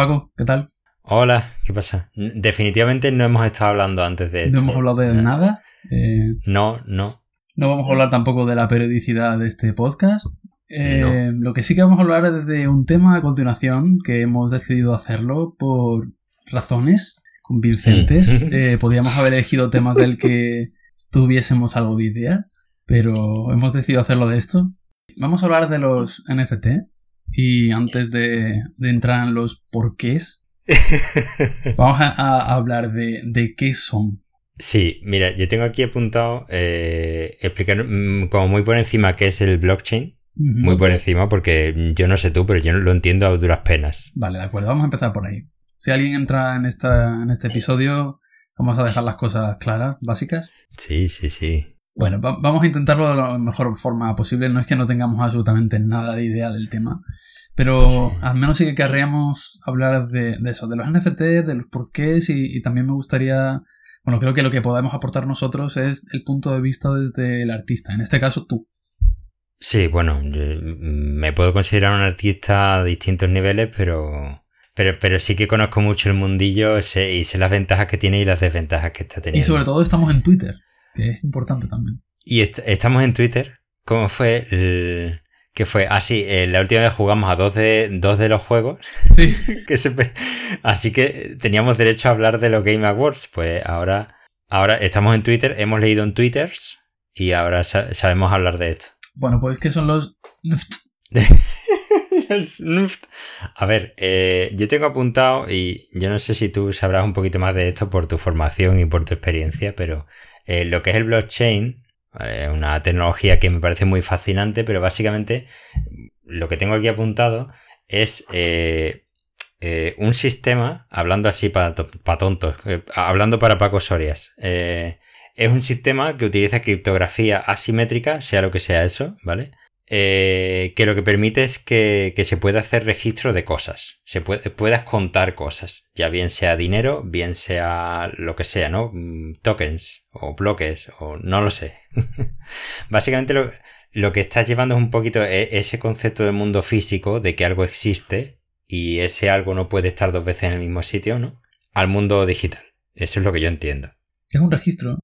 Paco, ¿qué tal? Hola, ¿qué pasa? Definitivamente no hemos estado hablando antes de esto. No hemos hablado de nada. Eh, no, no. No vamos a hablar tampoco de la periodicidad de este podcast. Eh, lo que sí que vamos a hablar es de un tema a continuación que hemos decidido hacerlo por razones convincentes. Mm. Eh, podríamos haber elegido temas del que tuviésemos algo de idea, pero hemos decidido hacerlo de esto. Vamos a hablar de los NFT y antes de, entrar en los porqués, vamos a, hablar de, qué son. Sí, mira, yo tengo aquí apuntado eh, explicar mm, como muy por encima qué es el blockchain. Muy por encima, porque yo no sé tú, pero yo no lo entiendo a duras penas. Vale, de acuerdo, vamos a empezar por ahí. Si alguien entra en, esta, en este episodio, vamos a dejar las cosas claras, básicas. Sí, sí, sí. Bueno, vamos a intentarlo de la mejor forma posible. No es que no tengamos absolutamente nada de idea del tema, pero al menos sí que querríamos hablar de, eso, de los NFT, de los porqués y, y también me gustaría, bueno, creo que lo que podemos aportar nosotros es el punto de vista desde el artista, en este caso tú. Sí, bueno, me puedo considerar un artista a distintos niveles, pero, pero, pero sí que conozco mucho el mundillo y sé las ventajas que tiene y las desventajas que está teniendo. Y sobre todo estamos en Twitter, que es importante también. Y estamos en Twitter. ¿Cómo fue? El, que fue así, ah, eh, la última vez jugamos a dos de, dos de los juegos. Sí. que así que teníamos derecho a hablar de los Game Awards. Pues ahora, ahora estamos en Twitter, hemos leído en Twitters y ahora sabemos hablar de esto. Bueno, pues ¿qué son los A ver, eh, yo tengo apuntado y yo no sé si tú sabrás un poquito más de esto por tu formación y por tu experiencia, pero eh, lo que es el blockchain una tecnología que me parece muy fascinante, pero básicamente lo que tengo aquí apuntado es eh, eh, un sistema, hablando así para tontos, eh, hablando para Paco Sorias, es un sistema que utiliza criptografía asimétrica, sea lo que sea eso, ¿vale? Eh, que lo que permite es que, se pueda hacer registro de cosas, se puedas contar cosas, ya bien sea dinero, bien sea lo que sea, ¿no? Mm, tokens o bloques o no lo sé. Básicamente lo, lo, que estás llevando es un poquito e, ese concepto del mundo físico de que algo existe y ese algo no puede estar dos veces en el mismo sitio, ¿no? Al mundo digital. Eso es lo que yo entiendo. Es un registro.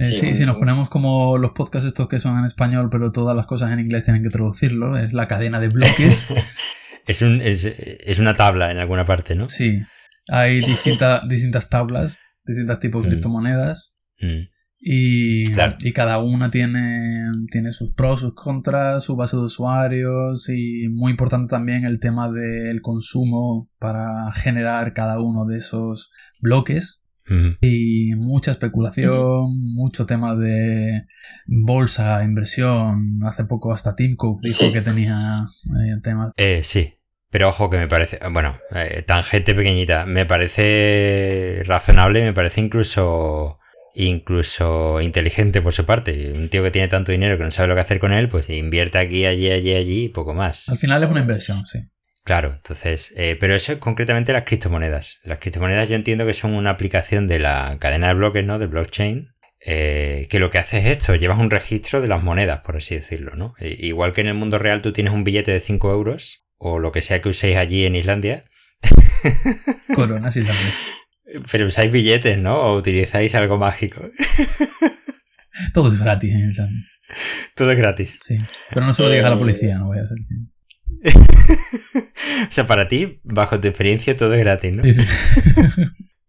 Eh, sí, si nos ponemos como los podcasts estos que son en español, pero todas las cosas en inglés tienen que traducirlo, es la cadena de bloques. es, un, es, una tabla en alguna parte, ¿no? Sí. Hay distintas distintas tablas, distintos tipos de mm. criptomonedas. Mm. Y, y, cada una tiene, tiene sus pros, sus contras, su base de usuarios y muy importante también el tema del consumo para generar cada uno de esos bloques y mucha especulación, mucho tema de bolsa, inversión. Hace poco hasta Tim Cook dijo que tenía eh, temas. Eh, sí, pero ojo que me parece, bueno, eh, tangente pequeñita, me parece razonable, me parece incluso incluso inteligente por su parte. Un tío que tiene tanto dinero que no sabe lo que hacer con él, pues invierte aquí, allí, allí, allí y poco más. Al final es una inversión, sí. Claro, entonces, eh, pero eso es concretamente las criptomonedas. Las criptomonedas yo entiendo que son una aplicación de la cadena de bloques, ¿no? De blockchain, eh, que lo que hace es esto, llevas un registro de las monedas, por así decirlo, ¿no? E, igual que en el mundo real tú tienes un billete de 5 euros, o lo que sea que uséis allí en Islandia. Coronas islandesas. Pero usáis billetes, ¿no? O utilizáis algo mágico. Todo es gratis en Islandia. Todo es gratis. Sí. Pero no se lo digas a la policía, no voy a hacer. o sea, para ti, bajo tu experiencia, todo es gratis, ¿no?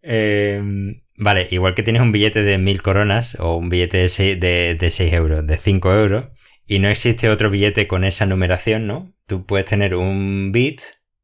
Em, vale, igual que tienes un billete de mil coronas o un billete de 6, de, euros, de 5 euros, y no existe otro billete con esa numeración, ¿no? Tú puedes tener un bit,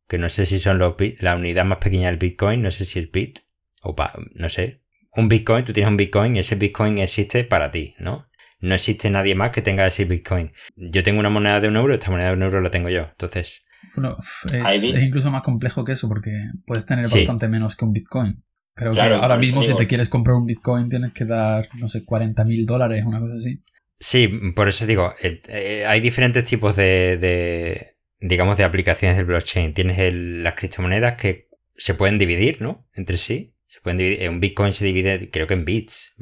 que no sé si son los la unidad más pequeña del Bitcoin, no sé si es bit, o no sé. Un Bitcoin, tú tienes un Bitcoin y ese Bitcoin existe para ti, ¿no? No existe nadie más que tenga ese Bitcoin. Yo tengo una moneda de un euro, esta moneda de un euro la tengo yo. Entonces. Bueno, es, incluso más complejo que eso porque puedes tener bastante menos que un Bitcoin. Creo que ahora mismo si te quieres comprar un Bitcoin tienes que dar, no sé, 40 mil dólares, una cosa así. Sí, por eso digo, eh, eh, hay diferentes tipos de, digamos, de aplicaciones del blockchain. Tienes las criptomonedas que se pueden dividir, ¿no? Entre sí. Se pueden dividir. Un Bitcoin se divide, creo que en bits.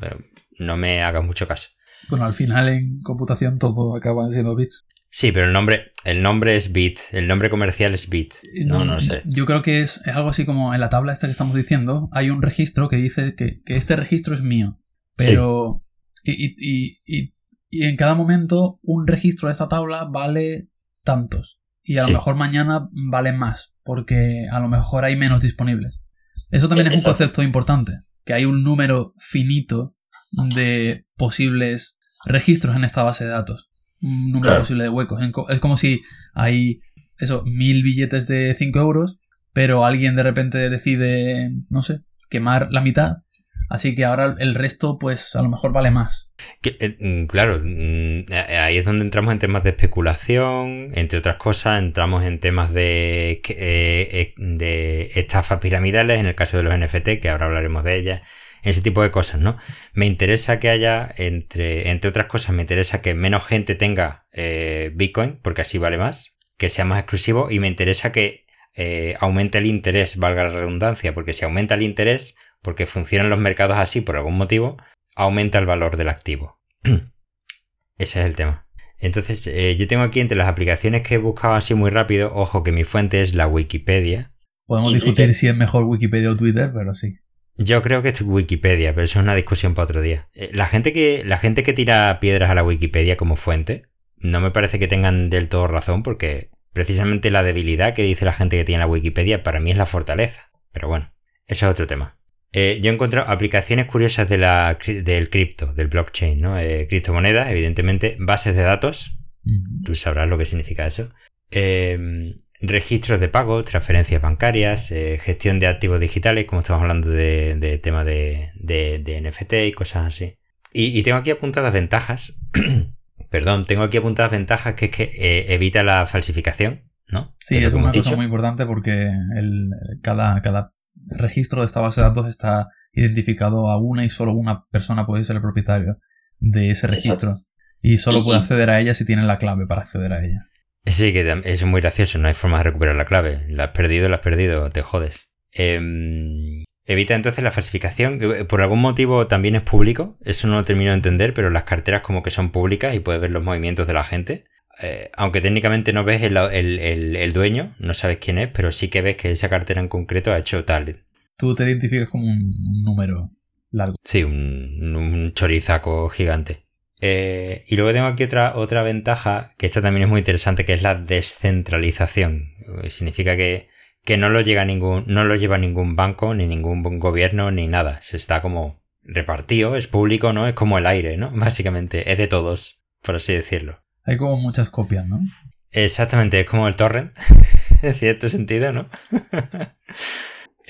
No me hagas mucho caso. Bueno, al final en computación todo acaba siendo bits. Sí, pero el nombre, el nombre es Bit, el nombre comercial es Bit. No, no, sé. Yo creo que es, algo así como en la tabla esta que estamos diciendo, hay un registro que dice que, este registro es mío. Pero. Y, en cada momento un registro de esta tabla vale tantos. Y a lo mejor mañana vale más, porque a lo mejor hay menos disponibles. Eso también es un concepto importante, que hay un número finito de posibles registros en esta base de datos un número posible de huecos. Es como si hay eso, mil billetes de 5 euros, pero alguien de repente decide, no sé, quemar la mitad. Así que ahora el resto, pues a lo mejor vale más. Eh, mm, claro, mm, ahí es donde entramos en temas de especulación, entre otras cosas, entramos en temas de, eh, eh, de estafas piramidales, en el caso de los NFT, que ahora hablaremos de ellas ese tipo de cosas, ¿no? Me interesa que haya, entre, entre otras cosas, me interesa que menos gente tenga eh, Bitcoin, porque así vale más, que sea más exclusivo, y me interesa que eh, aumente el interés, valga la redundancia, porque si aumenta el interés, porque funcionan los mercados así por algún motivo, aumenta el valor del activo. Ese es el tema. Entonces, eh, yo tengo aquí entre las aplicaciones que he buscado así muy rápido, ojo que mi fuente es la Wikipedia. Podemos discutir si es mejor Wikipedia o Twitter, pero sí. Yo creo que es Wikipedia, pero eso es una discusión para otro día. Eh, la gente que, la gente que tira piedras a la Wikipedia como fuente, no me parece que tengan del todo razón, porque precisamente la debilidad que dice la gente que tiene la Wikipedia para mí es la fortaleza. Pero bueno, eso es otro tema. Eh, yo he encontrado aplicaciones curiosas de la, del cripto, del blockchain, ¿no? Eh, criptomonedas, evidentemente, bases de datos. Tú sabrás lo que significa eso. Eh, registros de pago, transferencias bancarias, eh, gestión de activos digitales, como estamos hablando de, de tema de, de, NFT y cosas así. Y, tengo aquí apuntadas ventajas. Perdón, tengo aquí apuntadas ventajas que es que eh, evita la falsificación, ¿no? Sí, es una cosa muy importante porque el, cada, cada registro de esta base de datos está identificado a una y solo una persona puede ser el propietario de ese registro. Y solo puede acceder a ella si tiene la clave para acceder a ella. Sí, que es muy gracioso, no hay forma de recuperar la clave. La has perdido, la has perdido, te jodes. Em, evita entonces la falsificación. Por algún motivo también es público, eso no lo termino de entender, pero las carteras como que son públicas y puedes ver los movimientos de la gente. Eh, aunque técnicamente no ves el, dueño, no sabes quién es, pero sí que ves que esa cartera en concreto ha hecho tal. Tú te identificas como un número largo. Sí, un, un chorizaco gigante. Eh, y luego tengo aquí otra, otra ventaja, que esta también es muy interesante, que es la descentralización. Eh, significa que, no, lo llega ningún, no lo lleva ningún banco, ni ningún gobierno, ni nada. Se está como repartido, es público, ¿no? Es como el aire, ¿no? Básicamente, es de todos, por así decirlo. Hay como muchas copias, ¿no? Exactamente, es como el torrent, en cierto sentido, ¿no?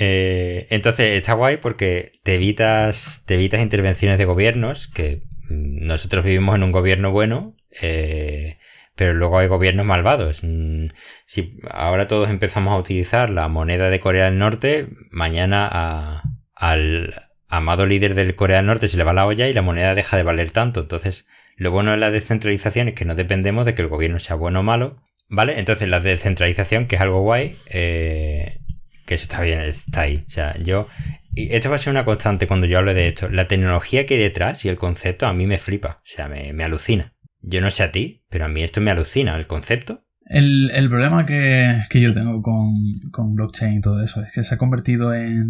Eh, entonces está guay porque te evitas, te evitas intervenciones de gobiernos que nosotros vivimos en un gobierno bueno, eh, pero luego hay gobiernos malvados. Mm, si ahora todos empezamos a utilizar la moneda de Corea del Norte, mañana al amado líder del Corea del Norte se le va la olla y la moneda deja de valer tanto. Entonces, lo bueno de la descentralización es que no dependemos de que el gobierno sea bueno o malo. ¿Vale? Entonces la descentralización, que es algo guay, eh, que está bien, está ahí. O sea, yo y esto va a ser una constante cuando yo hable de esto. La tecnología que hay detrás y el concepto a mí me flipa, o sea, me, alucina. Yo no sé a ti, pero a mí esto me alucina, el concepto. El, problema que, yo tengo con, blockchain y todo eso es que se ha convertido en,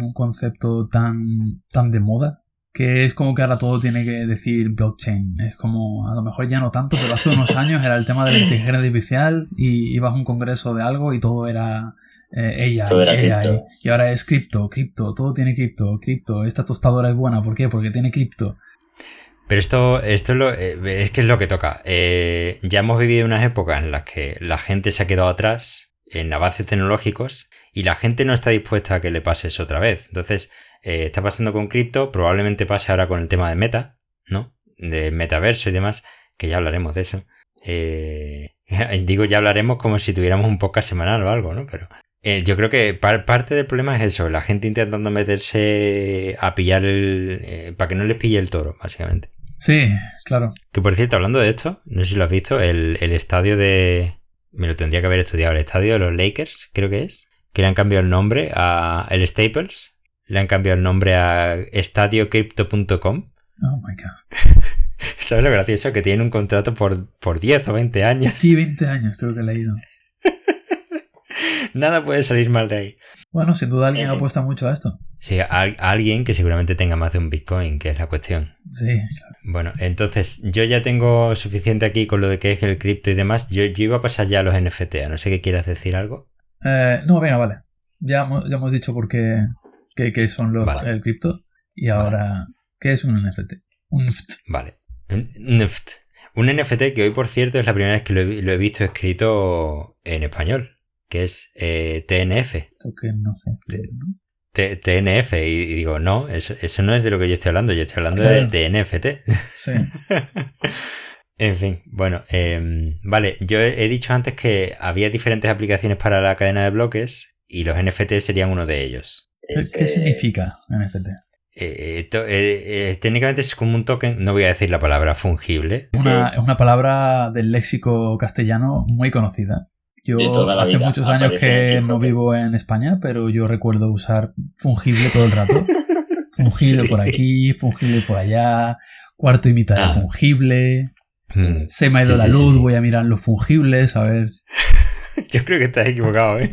un concepto tan, tan de moda que es como que ahora todo tiene que decir blockchain. Es como, a lo mejor ya no tanto, pero hace unos años era el tema de la inteligencia artificial y ibas a un congreso de algo y todo era ella, eh, y ahora es cripto, cripto, todo tiene cripto, cripto, esta tostadora es buena, ¿por qué? Porque tiene cripto. Pero esto, esto es, lo, eh, es que es lo que toca. Eh, ya hemos vivido unas épocas en las que la gente se ha quedado atrás en avances tecnológicos y la gente no está dispuesta a que le pase eso otra vez. Entonces, está pasando con cripto, probablemente pase ahora con el tema de meta, ¿no? De metaverso y demás, que ya hablaremos de eso. digo, ya hablaremos como si tuviéramos un podcast semanal o algo, ¿no? Pero eh, yo creo que parte del problema es eso, la gente intentando meterse a pillar el... Eh, para que no les pille el toro, básicamente. Sí, claro. Que por cierto, hablando de esto, no sé si lo has visto, el, estadio de... Me lo tendría que haber estudiado, el estadio de los Lakers, creo que es, que le han cambiado el nombre a el Staples, le han cambiado el nombre a estadiocrypto.com. Oh my god. ¿Sabes lo gracioso? Que tiene un contrato por, por 10 o 20 años. Sí, 20 años creo que he leído. Nada puede salir mal de ahí. Bueno, sin duda alguien apuesta mucho a esto. Sí, alguien que seguramente tenga más de un Bitcoin, que es la cuestión. Sí, Bueno, entonces yo ya tengo suficiente aquí con lo de que es el cripto y demás. Yo, yo iba a pasar ya a los NFT. A no sé qué quieras decir algo. Eh, no, venga, vale. Ya, ya hemos dicho por qué, qué, son los, el cripto. Y ahora, ¿qué es un NFT? Un NFT. Vale. Un NFT. Un NFT que hoy, por cierto, es la primera vez que lo he, visto escrito en español, que es eh, TNF. TNF. Y, digo, no, eso, no es de lo que yo estoy hablando, yo estoy hablando de, NFT. Sí. en fin, bueno, em, vale, yo he, dicho antes que había diferentes aplicaciones para la cadena de bloques y los NFT serían uno de ellos. ¿Qué, significa NFT? Eh, eh, eh, técnicamente es como un token, no voy a decir la palabra fungible. Es una, palabra del léxico castellano muy conocida. Yo hace muchos años que no vivo en España, pero yo recuerdo usar fungible todo el rato. Fungible por aquí, fungible por allá, cuarto y mitad de ah. fungible. Mm. Se me ha ido la luz, voy a mirar los fungibles, a ver. Yo creo que estás equivocado, ¿eh?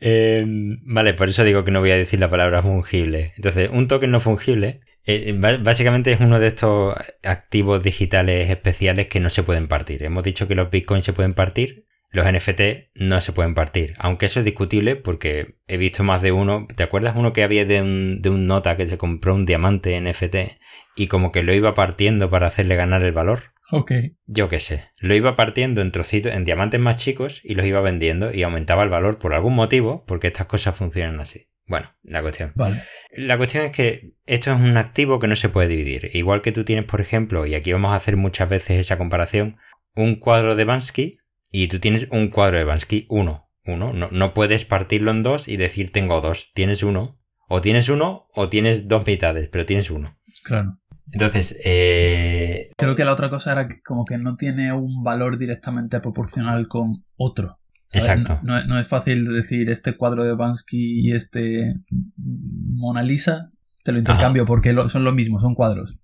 vale, por eso digo que no voy a decir la palabra fungible. Entonces, un token no fungible eh, básicamente es uno de estos activos digitales especiales que no se pueden partir. Hemos dicho que los bitcoins se pueden partir, los NFT no se pueden partir. Aunque eso es discutible porque he visto más de uno. ¿Te acuerdas uno que había de un, de un nota que se compró un diamante NFT y como que lo iba partiendo para hacerle ganar el valor? Ok. Yo qué sé. Lo iba partiendo en trocitos, en diamantes más chicos y los iba vendiendo y aumentaba el valor por algún motivo, porque estas cosas funcionan así. Bueno, la cuestión. Vale. La cuestión es que esto es un activo que no se puede dividir. Igual que tú tienes, por ejemplo, y aquí vamos a hacer muchas veces esa comparación, un cuadro de Bansky y tú tienes un cuadro de Bansky, uno. Uno. No, no puedes partirlo en dos y decir tengo dos. Tienes uno. O tienes uno o tienes dos mitades, pero tienes uno. Claro. Entonces, eh... creo que la otra cosa era que como que no tiene un valor directamente proporcional con otro. Exacto. No, es fácil decir este cuadro de Bansky y este Mona Lisa, te lo intercambio porque son lo mismo, son cuadros.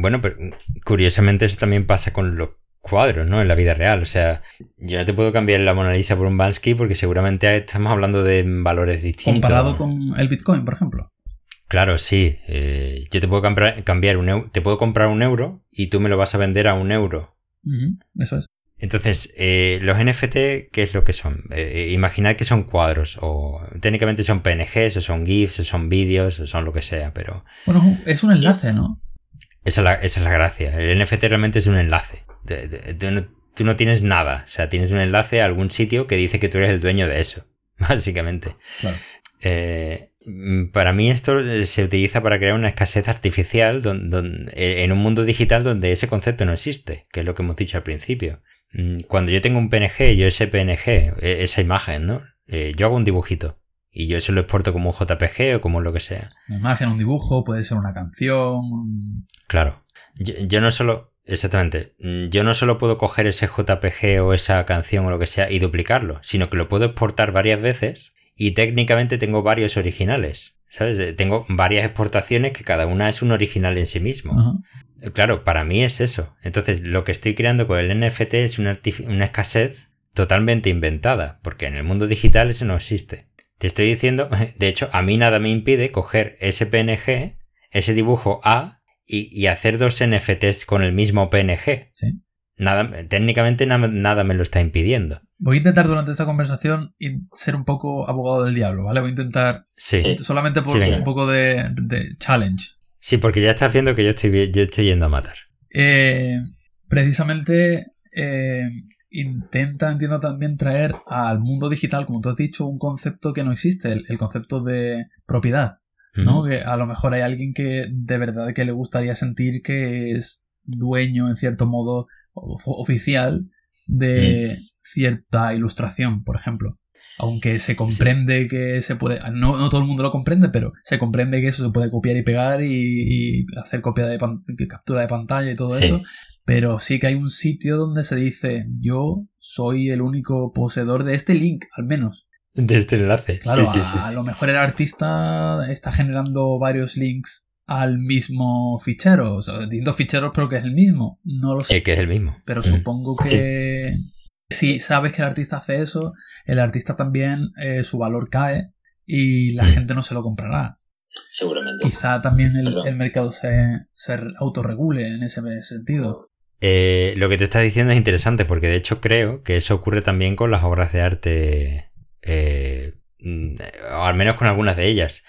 Bueno, pero curiosamente eso también pasa con los cuadros, ¿no? En la vida real. O sea, yo no te puedo cambiar la Mona Lisa por un Bansky porque seguramente estamos hablando de valores distintos. Comparado con el Bitcoin, por ejemplo. Claro, sí. Eh, yo te puedo cambiar, cambiar un euro, te puedo comprar un euro y tú me lo vas a vender a un euro. eso es. Entonces, eh, los NFT, ¿qué es lo que son? Eh, imaginad que son cuadros, o técnicamente son PNGs, o son GIFs, o son vídeos, o son lo que sea, pero... Bueno, es un enlace, ¿no? Esa es la, gracia. El NFT realmente es un enlace. tú, no, tienes nada. O sea, tienes un enlace a algún sitio que dice que tú eres el dueño de eso, básicamente. Claro. Eh, para mí esto se utiliza para crear una escasez artificial en un mundo digital donde ese concepto no existe, que es lo que hemos dicho al principio. Mm, cuando yo tengo un PNG, yo ese PNG, e, esa imagen, ¿no? Eh, yo hago un dibujito y yo eso lo exporto como un JPG o como lo que sea. Una imagen, un dibujo, puede ser una canción. Claro. Yo, no solo, exactamente, mm, yo no solo puedo coger ese JPG o esa canción o lo que sea y duplicarlo, sino que lo puedo exportar varias veces y técnicamente tengo varios originales. ¿Sabes? Eh, tengo varias exportaciones que cada una es un original en sí mismo. Claro, para mí es eso. Entonces, lo que estoy creando con el NFT es una, escasez totalmente inventada, porque en el mundo digital eso no existe. Te estoy diciendo, de hecho, a mí nada me impide coger ese PNG, ese dibujo A, y, hacer dos NFTs con el mismo PNG. ¿Sí? Nada, técnicamente nada, me lo está impidiendo. Voy a intentar durante esta conversación ser un poco abogado del diablo, ¿vale? Voy a intentar sí. solamente por un poco de, de challenge. Sí, porque ya estás viendo que yo estoy, yo estoy yendo a matar. Eh, precisamente eh, intenta, entiendo también, traer al mundo digital, como tú has dicho, un concepto que no existe, el, concepto de propiedad. ¿no? Que a lo mejor hay alguien que de verdad que le gustaría sentir que es dueño, en cierto modo, oficial de cierta ilustración, por ejemplo aunque se comprende que se puede, no, no, todo el mundo lo comprende, pero se comprende que eso se puede copiar y pegar y, hacer copia de captura de pantalla y todo eso, pero sí que hay un sitio donde se dice yo soy el único poseedor de este link, al menos. De este enlace. Claro, sí, sí, sí, a, lo mejor el artista está generando varios links al mismo fichero. O sea, distintos ficheros, pero que es el mismo. No lo sé. que es el mismo. Pero mm. supongo que si sabes que el artista hace eso, el artista también eh, su valor cae y la mm. gente no se lo comprará. Seguramente. Quizá también el, mercado se, se, autorregule en ese sentido. Eh, lo que te estás diciendo es interesante porque de hecho creo que eso ocurre también con las obras de arte, eh, mm, o al menos con algunas de ellas.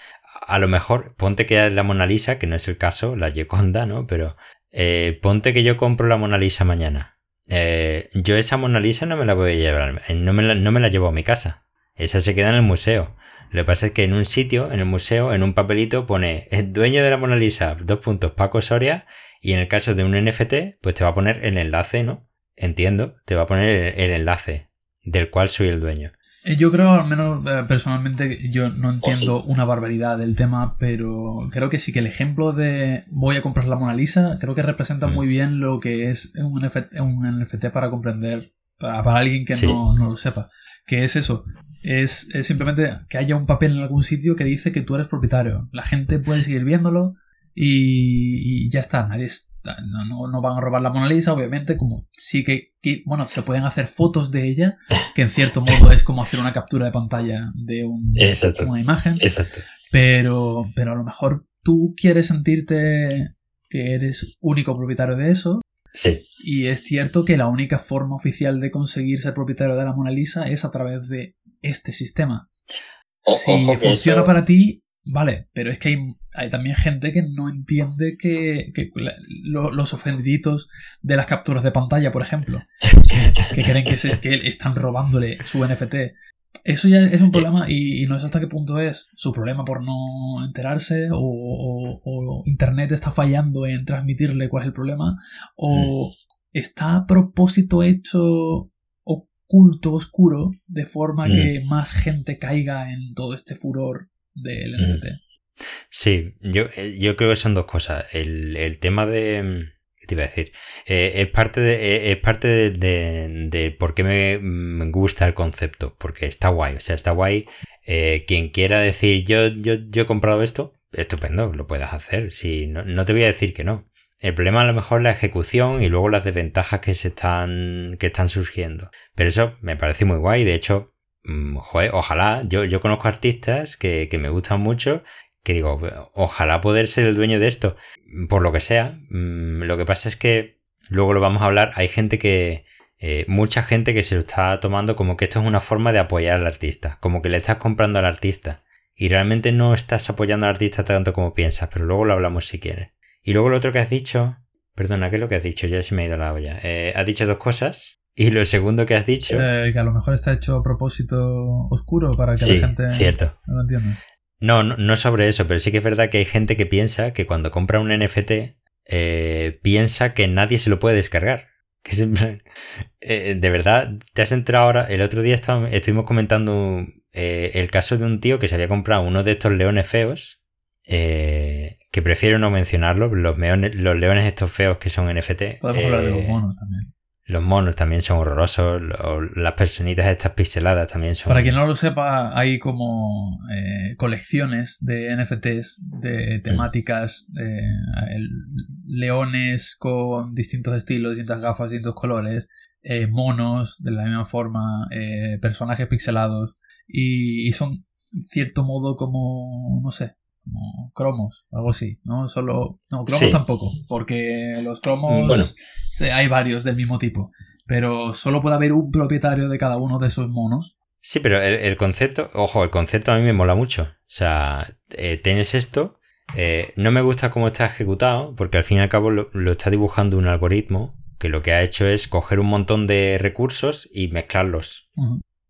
A lo mejor, ponte que es la Mona Lisa, que no es el caso, la Gioconda, ¿no? Pero eh, ponte que yo compro la Mona Lisa mañana. Yo esa Mona Lisa no me la voy a llevar, no me la, no me la llevo a mi casa. Esa se queda en el museo. Lo que pasa es que en un sitio, en el museo, en un papelito pone el dueño de la Mona Lisa, dos puntos, Paco Soria, y en el caso de un NFT, pues te va a poner el enlace, ¿no? Entiendo, te va a poner el, enlace del cual soy el dueño. Eh, yo creo, al menos eh, personalmente, yo no entiendo una barbaridad del tema, pero creo que sí que el ejemplo de voy a comprar la Mona Lisa, creo que representa mm. muy bien lo que es un NFT, un NFT para comprender, para, alguien que no, lo sepa. Que es eso, es, simplemente que haya un papel en algún sitio que dice que tú eres propietario. La gente puede seguir viéndolo, y, ya está, nadie no, no, van a robar la Mona Lisa, obviamente, como sí que, bueno, se pueden hacer fotos de ella, que en cierto modo es como hacer una captura de pantalla de una imagen. Exacto. Pero, pero a lo mejor tú quieres sentirte que eres único propietario de eso. Sí. Y es cierto que la única forma oficial de conseguir ser propietario de la Mona Lisa es a través de este sistema. si funciona para ti, Vale, pero es que hay, hay también gente que no entiende que, los ofendiditos de las capturas de pantalla, por ejemplo, que, creen que, se, que están robándole su NFT. Eso ya es un problema y, no sé hasta qué punto es su problema por no enterarse o, o, Internet está fallando en transmitirle cuál es el problema o mm. está a propósito hecho oculto, oscuro, de forma que mm. más gente caiga en todo este furor del NFT. Sí, yo, eh, yo creo que son dos cosas. El, tema de. Mm, ¿Qué te iba a decir? Eh, es parte de. Eh, es parte de, por qué me, gusta el concepto. Porque está guay. O sea, está guay. quien quiera decir yo, yo, yo he comprado esto, estupendo, lo puedas hacer. Si, no, no te voy a decir que no. El problema a lo mejor es la ejecución y luego las desventajas que se están. que están surgiendo. Pero eso me parece muy guay. De hecho, Mm, ojalá, yo, yo conozco artistas que, me gustan mucho, que digo, ojalá poder ser el dueño de esto, por lo que sea. Mm, lo que pasa es que, luego lo vamos a hablar, hay gente que, eh, mucha gente que se lo está tomando como que esto es una forma de apoyar al artista, como que le estás comprando al artista. Y realmente no estás apoyando al artista tanto como piensas, pero luego lo hablamos si quieres. Y luego lo otro que has dicho, perdona, ¿qué es lo que has dicho? Ya se me ha ido la olla. Eh, has dicho dos cosas. Y lo segundo que has dicho. Eh, que a lo mejor está hecho a propósito oscuro para que la gente cierto. no lo entienda. No, no, no sobre eso, pero sí que es verdad que hay gente que piensa que cuando compra un NFT eh, piensa que nadie se lo puede descargar. Que siempre, eh, de verdad, te has entrado ahora. El otro día estuvimos comentando el caso de un tío que se había comprado uno de estos leones feos. que prefiero no mencionarlo, los, los leones estos feos que son NFT. Podemos hablar de los monos también. Los monos también son horrorosos, las personitas estas pixeladas también son... Para quien no lo sepa, hay como eh, colecciones de NFTs de temáticas, leones con distintos estilos, distintas gafas, distintos colores, eh, monos de la misma forma, eh, personajes pixelados y, y son cierto modo como, no sé, como cromos, algo así, ¿no? Solo. No, cromos tampoco, porque los cromos. Bueno. hay varios del mismo tipo. Pero solo puede haber un propietario de cada uno de esos monos. Sí, pero el, concepto, ojo, el concepto a mí me mola mucho. O sea, eh, tienes esto, eh, no me gusta cómo está ejecutado, porque al fin y al cabo lo, está dibujando un algoritmo que lo que ha hecho es coger un montón de recursos y mezclarlos.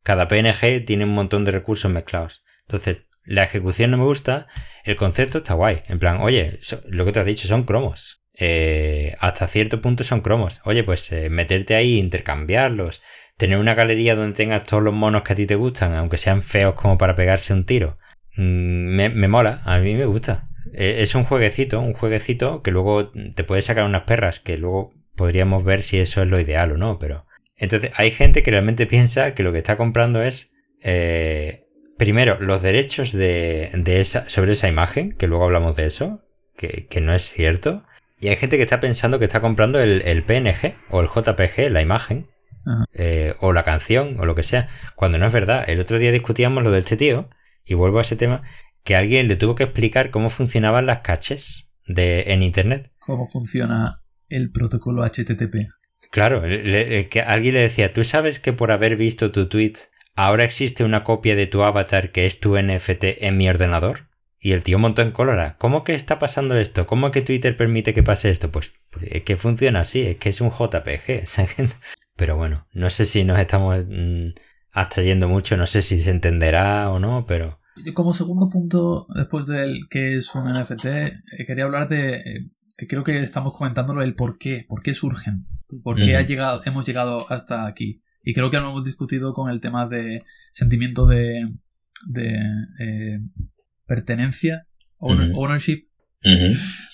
Cada PNG tiene un montón de recursos mezclados. Entonces, la ejecución no me gusta, el concepto está guay. En plan, oye, lo que te has dicho son cromos. Eh, hasta cierto punto son cromos. Oye, pues eh, meterte ahí, intercambiarlos, tener una galería donde tengas todos los monos que a ti te gustan, aunque sean feos como para pegarse un tiro. Mm, me, mola, a mí me gusta. Eh, es un jueguecito, un jueguecito que luego te puede sacar unas perras, que luego podríamos ver si eso es lo ideal o no, pero... Entonces hay gente que realmente piensa que lo que está comprando es primero, los derechos de, esa, sobre esa imagen, que luego hablamos de eso, que, no es cierto. Y hay gente que está pensando que está comprando el, PNG o el JPG, la imagen, eh, o la canción, o lo que sea, cuando no es verdad. El otro día discutíamos lo de este tío, y vuelvo a ese tema, que alguien le tuvo que explicar cómo funcionaban las caches de, en Internet. ¿Cómo funciona el protocolo HTTP? Claro, que alguien le decía, ¿tú sabes que por haber visto tu tweet ahora existe una copia de tu avatar que es tu NFT en mi ordenador? Y el tío montó en cólera. ¿Cómo que está pasando esto? ¿Cómo que Twitter permite que pase esto? Pues, pues es que funciona así, es que es un JPG. Pero bueno, no sé si nos estamos mm, abstrayendo mucho, no sé si se entenderá o no, pero... Como segundo punto, después del que es un NFT, eh, quería hablar de eh, que creo que estamos comentándolo el por qué, por qué surgen, por qué ha llegado, hemos llegado hasta aquí. Y creo que lo hemos discutido con el tema de sentimiento de, de eh, pertenencia, ownership.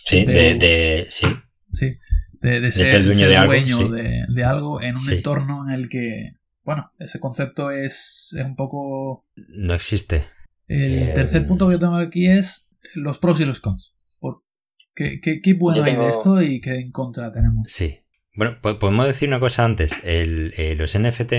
Sí, de, sí. Sí, de, ser, dueño, de, algo, de, algo en un entorno en el que, bueno, ese concepto es, un poco... No existe. El tercer punto que yo tengo aquí es los pros y los cons. ¿Qué, qué, qué bueno hay de esto y qué en contra tenemos? Sí. Bueno, podemos decir una cosa antes. El, eh, los NFT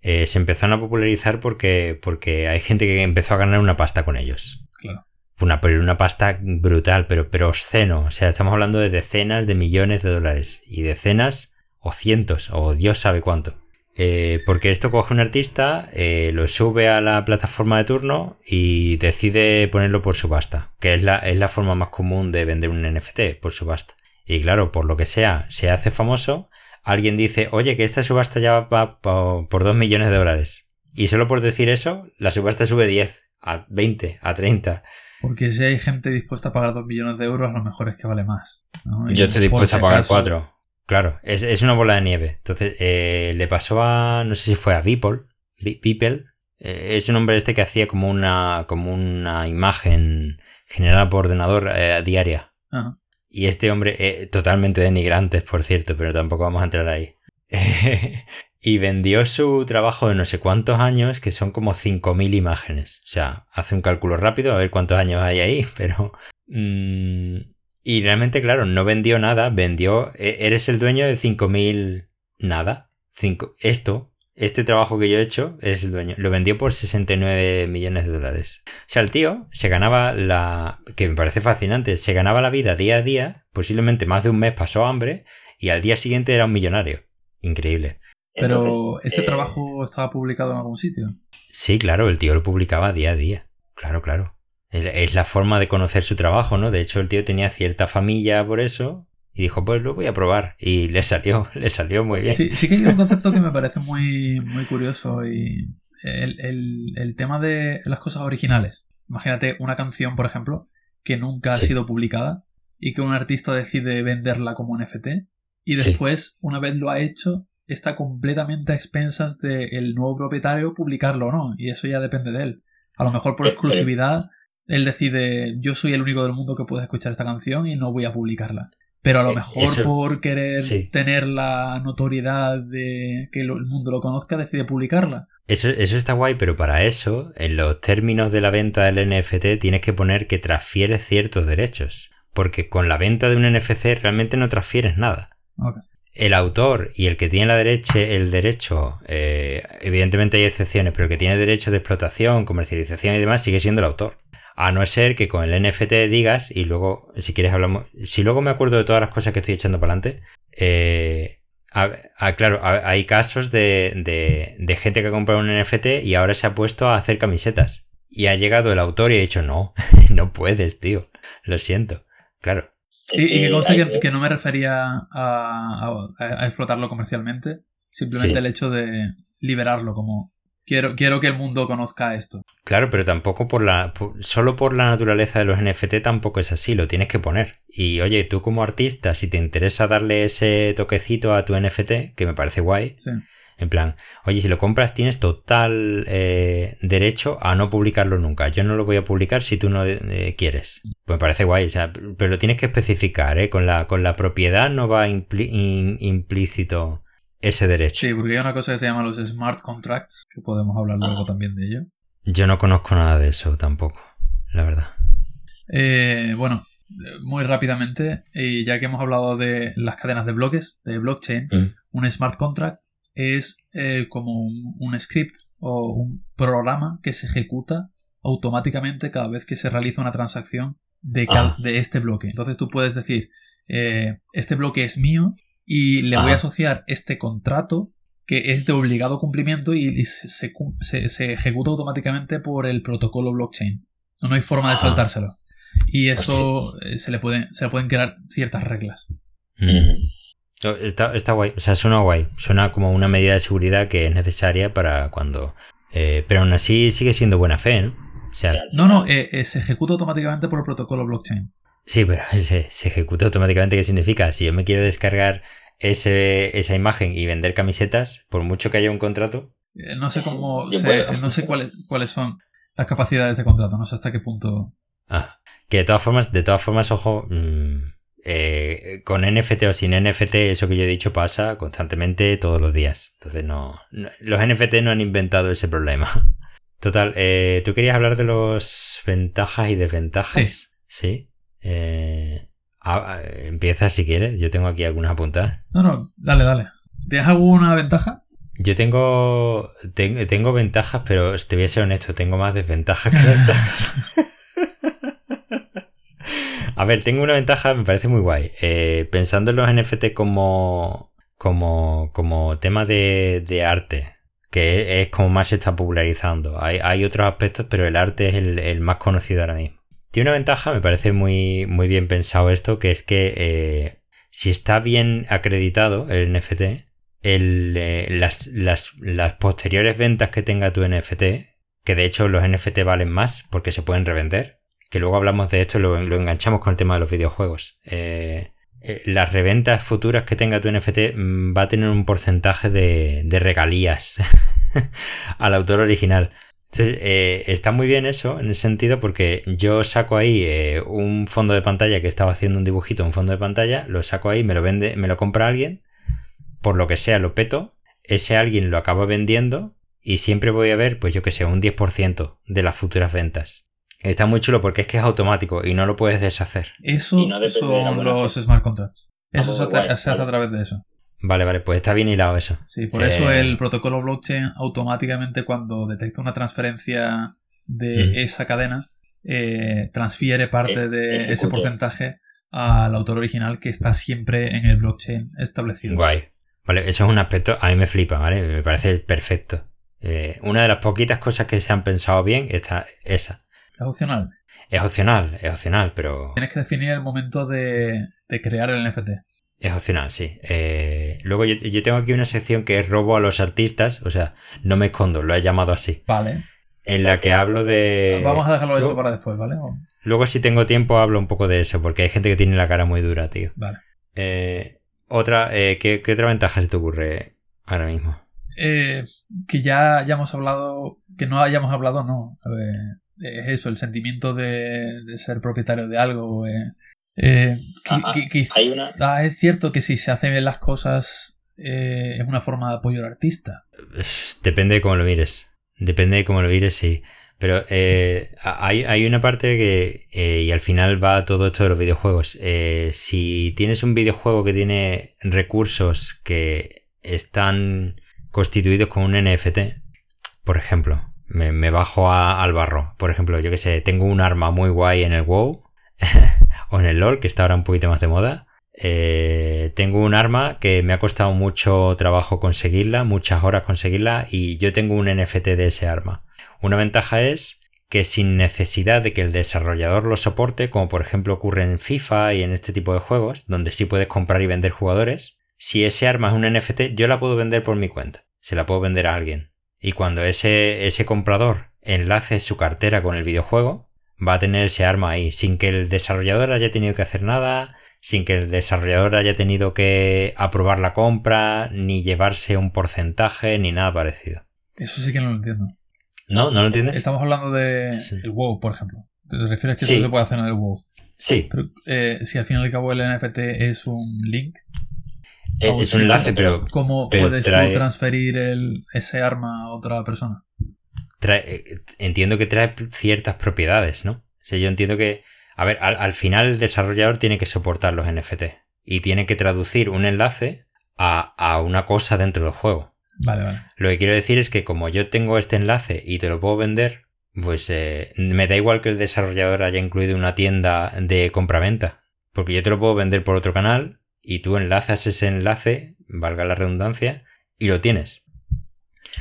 eh, se empezaron a popularizar porque, porque hay gente que empezó a ganar una pasta con ellos. Claro. Una, una pasta brutal, pero, pero obsceno. O sea, estamos hablando de decenas de millones de dólares. Y decenas o cientos o Dios sabe cuánto. Eh, porque esto coge un artista, eh, lo sube a la plataforma de turno y decide ponerlo por subasta, que es la, es la forma más común de vender un NFT, por subasta. Y claro, por lo que sea, se hace famoso, alguien dice, oye, que esta subasta ya va por, 2 millones de dólares. Y solo por decir eso, la subasta sube 10, a 20, a 30. Porque si hay gente dispuesta a pagar 2 millones de euros, a lo mejor es que vale más. Yo estoy dispuesto a pagar 4. Claro, es, una bola de nieve. Entonces, eh, le pasó a, no sé si fue a Beeple, Beeple, eh, es un hombre este que hacía como una, como una imagen generada por ordenador eh, diaria. Y este hombre, totalmente denigrantes, por cierto, pero tampoco vamos a entrar ahí. y vendió su trabajo de no sé cuántos años, que son como 5.000 imágenes. O sea, hace un cálculo rápido a ver cuántos años hay ahí, pero... Mm, y realmente, claro, no vendió nada, vendió, e, eres el dueño de 5.000 nada. Cinco, esto, este trabajo que yo he hecho, eres el dueño. Lo vendió por 69 millones de dólares. O sea, el tío se ganaba la, que me parece fascinante, se ganaba la vida día a día, posiblemente más de un mes pasó hambre y al día siguiente era un millonario. Increíble. Pero, ¿este eh, trabajo estaba publicado en algún sitio? Sí, claro, el tío lo publicaba día a día. Claro, claro. Es la forma de conocer su trabajo, ¿no? De hecho, el tío tenía cierta familia por eso y dijo, pues lo voy a probar. Y le salió, le salió muy bien. Sí, sí que hay un concepto que me parece muy, muy curioso y el, tema de las cosas originales. Imagínate una canción, por ejemplo, que nunca ha sido publicada y que un artista decide venderla como NFT y después, una vez lo ha hecho, está completamente a expensas del nuevo propietario publicarlo o no. Y eso ya depende de él. A lo mejor por eh, eh, exclusividad él decide, yo soy el único del mundo que puede escuchar esta canción y no voy a publicarla. Pero a lo eh, mejor por querer tener la notoriedad de que el mundo lo conozca, decide publicarla. Eso, eso está guay, pero para eso, en los términos de la venta del NFT, tienes que poner que transfieres ciertos derechos. Porque con la venta de un NFC realmente no transfieres nada. El autor y el que tiene la derecha, el derecho, eh, evidentemente hay excepciones, pero el que tiene derecho de explotación, comercialización y demás sigue siendo el autor. A no ser que con el NFT digas, y luego, si quieres, hablamos. Si luego me acuerdo de todas las cosas que estoy echando para adelante, eh, claro, hay casos de, de, gente que ha comprado un NFT y ahora se ha puesto a hacer camisetas. Y ha llegado el autor y ha dicho, no, no puedes, tío. Lo siento. Claro. Y, que conste que, no me refería a, explotarlo comercialmente, simplemente el hecho de liberarlo como Quiero, quiero que el mundo conozca esto. Claro, pero tampoco por la. solo por la naturaleza de los NFT tampoco es así, lo tienes que poner. Y oye, tú como artista, si te interesa darle ese toquecito a tu NFT, que me parece guay. En plan, oye, si lo compras tienes total eh, derecho a no publicarlo nunca. Yo no lo voy a publicar si tú no eh, quieres. Pues me parece guay, o sea, pero lo tienes que especificar, ¿eh? Con la, con la propiedad no va implícito ese derecho. Sí, porque hay una cosa que se llama los smart contracts, que podemos hablar luego también de ello. Yo no conozco nada de eso tampoco, la verdad. Eh, bueno, muy rápidamente, y ya que hemos hablado de las cadenas de bloques, de blockchain, Mm. un smart contract es eh, como un, un script o un programa que se ejecuta automáticamente cada vez que se realiza una transacción de, Ah. de este bloque. Entonces tú puedes decir, eh, este bloque es mío y le voy a asociar este contrato que es de obligado cumplimiento y, y se, se cum- se- se ejecuta automáticamente por el protocolo blockchain. No hay forma de Ajá. saltárselo. Y eso eh, se le, pueden, se le pueden crear ciertas reglas. Mm. Oh, Está, está guay, o sea, suena guay. Suena como una medida de seguridad que es necesaria para cuando. eh, pero aún así sigue siendo buena fe, ¿no? O sea, No, no, eh, eh, se ejecuta automáticamente por el protocolo blockchain. Sí, pero se, se ejecuta automáticamente. ¿Qué significa? Si yo me quiero descargar ese, esa imagen y vender camisetas, por mucho que haya un contrato, Eh, no sé cómo, puedo. no sé cuáles, cuáles son las capacidades de contrato, no sé hasta qué punto. Ah, que de todas formas, de todas formas, ojo, mm, eh, con NFT o sin NFT, eso que yo he dicho pasa constantemente todos los días. Entonces no, no- los NFT no han inventado ese problema. Total, eh, tú querías hablar de los ventajas y desventajas. Sí. Eh, ah, ah, empieza si quieres. Yo tengo aquí algunas apuntadas. No, no, dale, dale. ¿Tienes alguna ventaja? Yo tengo, ten- tengo ventajas, pero te voy a ser honesto, tengo más desventajas que ventajas. a ver, tengo una ventaja, me parece muy guay. Eh, pensando en los NFT como, como, como tema de, de arte, que es, como más se está popularizando. Hay, hay otros aspectos, pero el arte es el, el más conocido ahora mismo. Tiene una ventaja, me parece muy, muy bien pensado esto, que es que eh, si está bien acreditado el NFT, el, eh, las, las, las posteriores ventas que tenga tu NFT, que de hecho los NFT valen más porque se pueden revender, que luego hablamos de esto, lo, lo enganchamos con el tema de los videojuegos. Eh, las reventas futuras que tenga tu NFT mm, va a tener un porcentaje de regalías al autor original. Entonces, eh, está muy bien eso en ese sentido porque yo saco ahí eh, un fondo de pantalla que estaba haciendo un dibujito, un fondo de pantalla, lo saco ahí, me lo vende, me lo compra alguien, por lo que sea lo peto, ese alguien lo acaba vendiendo y siempre voy a ver, pues yo que sé, un 10% de las futuras ventas. Está muy chulo porque es que es automático y no lo puedes deshacer. Eso no son los smart contracts. Ah, Eso se, hace- a través de eso. Vale, vale, pues está bien hilado eso. Sí, por eso Eh, el protocolo blockchain automáticamente cuando detecta una transferencia de Mm. esa cadena, eh, transfiere parte Eh, de ese porcentaje al autor original que está siempre en el blockchain establecido. Guay. Vale, eso es un aspecto, a mí me flipa, ¿vale? Me parece perfecto. Eh, una de las poquitas cosas que se han pensado bien está esa. Es opcional. Es opcional, es opcional, pero Tienes que definir el momento de, de crear el NFT. Es opcional, sí. Eh, luego yo, yo tengo aquí una sección que es robo a los artistas, o sea, no me escondo, lo he llamado así. Vale. En la que hablo de... Vamos a dejarlo eso para después, ¿vale? O- Luego si tengo tiempo hablo un poco de eso, porque hay gente que tiene la cara muy dura, tío. Vale. Eh, otra, eh, ¿qué, qué otra ventaja se te ocurre ahora mismo? Eh, que ya, ya hemos hablado, que no hayamos hablado, no. Eh, es eso, el sentimiento de, de ser propietario de algo. Eh. Que- Ah, que- que- Hay una. ah, es cierto que si se hacen bien las cosas eh, es una forma de apoyo al artista. Es- Depende de cómo lo mires. Depende de cómo lo mires, sí. Pero eh, hay, hay una parte que, eh, y al final va todo esto de los videojuegos. Eh, si tienes un videojuego que tiene recursos que están constituidos con un NFT, por ejemplo, me, me bajo a- al barro. Por ejemplo, yo que sé, tengo un arma muy guay en el WoW o en el LOL, que está ahora un poquito más de moda. Eh, tengo un arma que me ha costado mucho trabajo conseguirla, muchas horas conseguirla, y yo tengo un NFT de ese arma. Una ventaja es que sin necesidad de que el desarrollador lo soporte, como por ejemplo ocurre en FIFA y en este tipo de juegos, donde sí puedes comprar y vender jugadores, si ese arma es un NFT, yo la puedo vender por mi cuenta. Se la puedo vender a alguien. Y cuando ese, ese comprador enlace su cartera con el videojuego, va a tener ese arma ahí, sin que el desarrollador haya tenido que hacer nada, sin que el desarrollador haya tenido que aprobar la compra, ni llevarse un porcentaje, ni nada parecido. Eso sí que no lo entiendo. ¿No? ¿No lo entiendes? Estamos hablando de Sí. el WoW, por ejemplo. ¿Te refieres que Sí. eso se puede hacer en el WoW? Sí, Pero eh, si al fin y al cabo el NFT es un link, es, Ah, es sí, un enlace, pero ¿cómo Pero puedes trae- tú transferir el, ese arma a otra persona? Trae- entiendo que trae ciertas propiedades, ¿no? O sea, yo entiendo que A ver, al, final el desarrollador tiene que soportar los NFT y tiene que traducir un enlace a, una cosa dentro del juego. Vale, vale. Lo que quiero decir es que como yo tengo este enlace y te lo puedo vender, pues eh, me da igual que el desarrollador haya incluido una tienda de compraventa. Porque yo te lo puedo vender por otro canal y tú enlazas ese enlace, valga la redundancia, y lo tienes.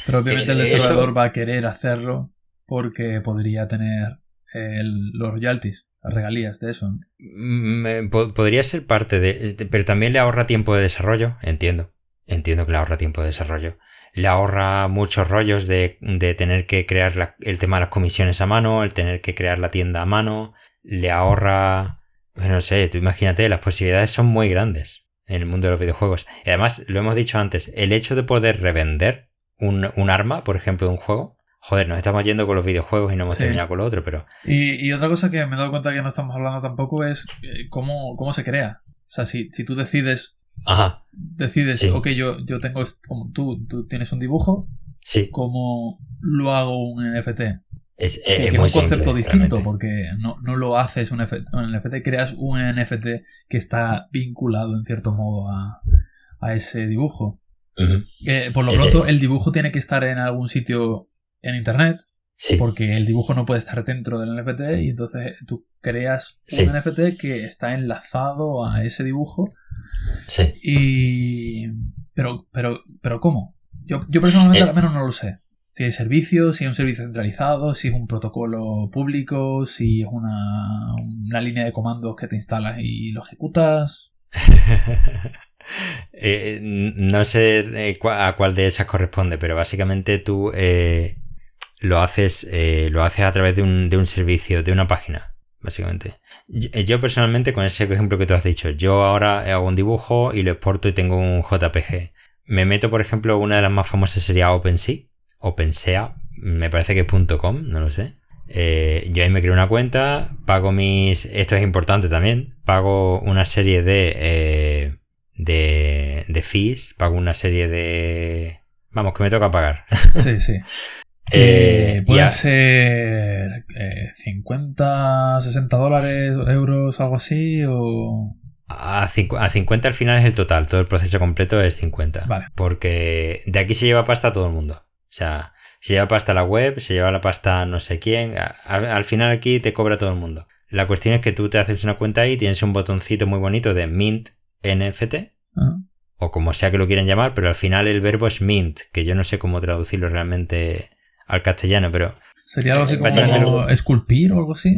Pero obviamente el eh, desarrollador va a querer hacerlo porque podría tener los royalties, las regalías de eso. Mm, podría ser parte de... Pero también le ahorra tiempo de desarrollo, entiendo. Entiendo que le ahorra tiempo de desarrollo. Le ahorra muchos rollos de, tener que crear el tema de las comisiones a mano, el tener que crear la tienda a mano. Le ahorra... No sé, tú imagínate, las posibilidades son muy grandes en el mundo de los videojuegos. Y además, lo hemos dicho antes, el hecho de poder revender un, un arma, por ejemplo, de un juego, Joder, nos estamos yendo con los videojuegos y no hemos terminado con lo otro, pero. Y, otra cosa que me he dado cuenta que no estamos hablando tampoco es eh, cómo, cómo se crea. O sea, si, si tú decides. Ajá. Decides, ok, yo, yo tengo. Como tú, tú tienes un dibujo. Sí. ¿Cómo lo hago un NFT? Es, que, es, un concepto distinto, porque no, lo haces un, NFT, creas un NFT que está vinculado en cierto modo a, a ese dibujo. Eh, por lo pronto, el dibujo tiene que estar en algún sitio en internet. Porque el dibujo no puede estar dentro del NFT y entonces tú creas un NFT que está enlazado a ese dibujo. Sí. Y. Pero, pero, pero ¿cómo? Yo, yo personalmente eh. al menos no lo sé. Si hay servicios, si es un servicio centralizado, si es un protocolo público, si es una, una línea de comandos que te instalas y lo ejecutas. Eh, no sé eh, a cuál de esas corresponde, pero básicamente tú lo haces, eh, lo haces a través de un, de un, servicio, de una página, básicamente. Eh, yo, personalmente, con ese ejemplo que tú has dicho, yo ahora hago un dibujo y lo exporto y tengo un JPG. Me meto, por ejemplo, una de las más famosas sería OpenSea, OpenSea, me parece que es .com, no lo sé. Eh, yo ahí me creo una cuenta, pago mis... Esto es importante también, pago una serie de... de, de fees, pago una serie de... Vamos, que me toca pagar. Sí, sí. Eh, puede ser 50, eh, 60 dólares, euros, algo así, o... A, 50 al final es el total, todo el proceso completo es 50. Vale. Porque de aquí se lleva pasta todo el mundo. O sea, se lleva pasta la web, se lleva la pasta no sé quién. al final aquí te cobra todo el mundo. La cuestión es que tú te haces una cuenta ahí, tienes un botoncito muy bonito de Mint NFT. Ah. O como sea que lo quieran llamar, pero al final el verbo es mint, que yo no sé cómo traducirlo realmente al castellano, pero... ¿Sería algo así como esculpir o algo así?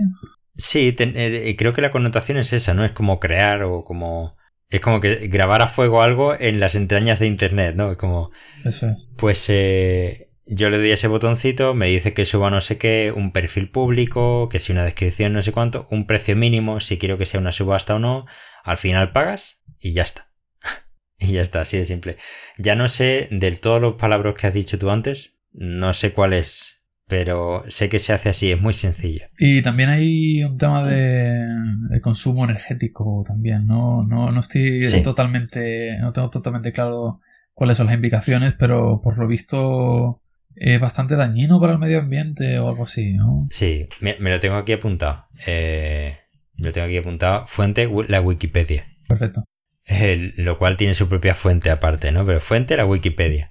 Sí, eh, creo que la connotación es esa, ¿no? Es como crear o como... Es como que grabar a fuego algo en las entrañas de Internet, ¿no? Es como... Eso es. Pues eh, yo le doy ese botoncito, me dice que suba no sé qué, un perfil público, que si una descripción no sé cuánto, un precio mínimo, si quiero que sea una subasta o no, al final pagas y ya está. y ya está, así de simple. Ya no sé del todos los palabras que has dicho tú antes, no sé cuál es, pero sé que se hace así, es muy sencillo. Y también hay un tema de, consumo energético también, ¿no? No, no estoy totalmente, no tengo totalmente claro cuáles son las implicaciones, pero por lo visto es bastante dañino para el medio ambiente o algo así, ¿no? Sí, me, lo tengo aquí apuntado. Eh, me lo tengo aquí apuntado. Fuente, la Wikipedia. Perfecto. Lo cual tiene su propia fuente aparte, ¿no? Pero fuente, la Wikipedia.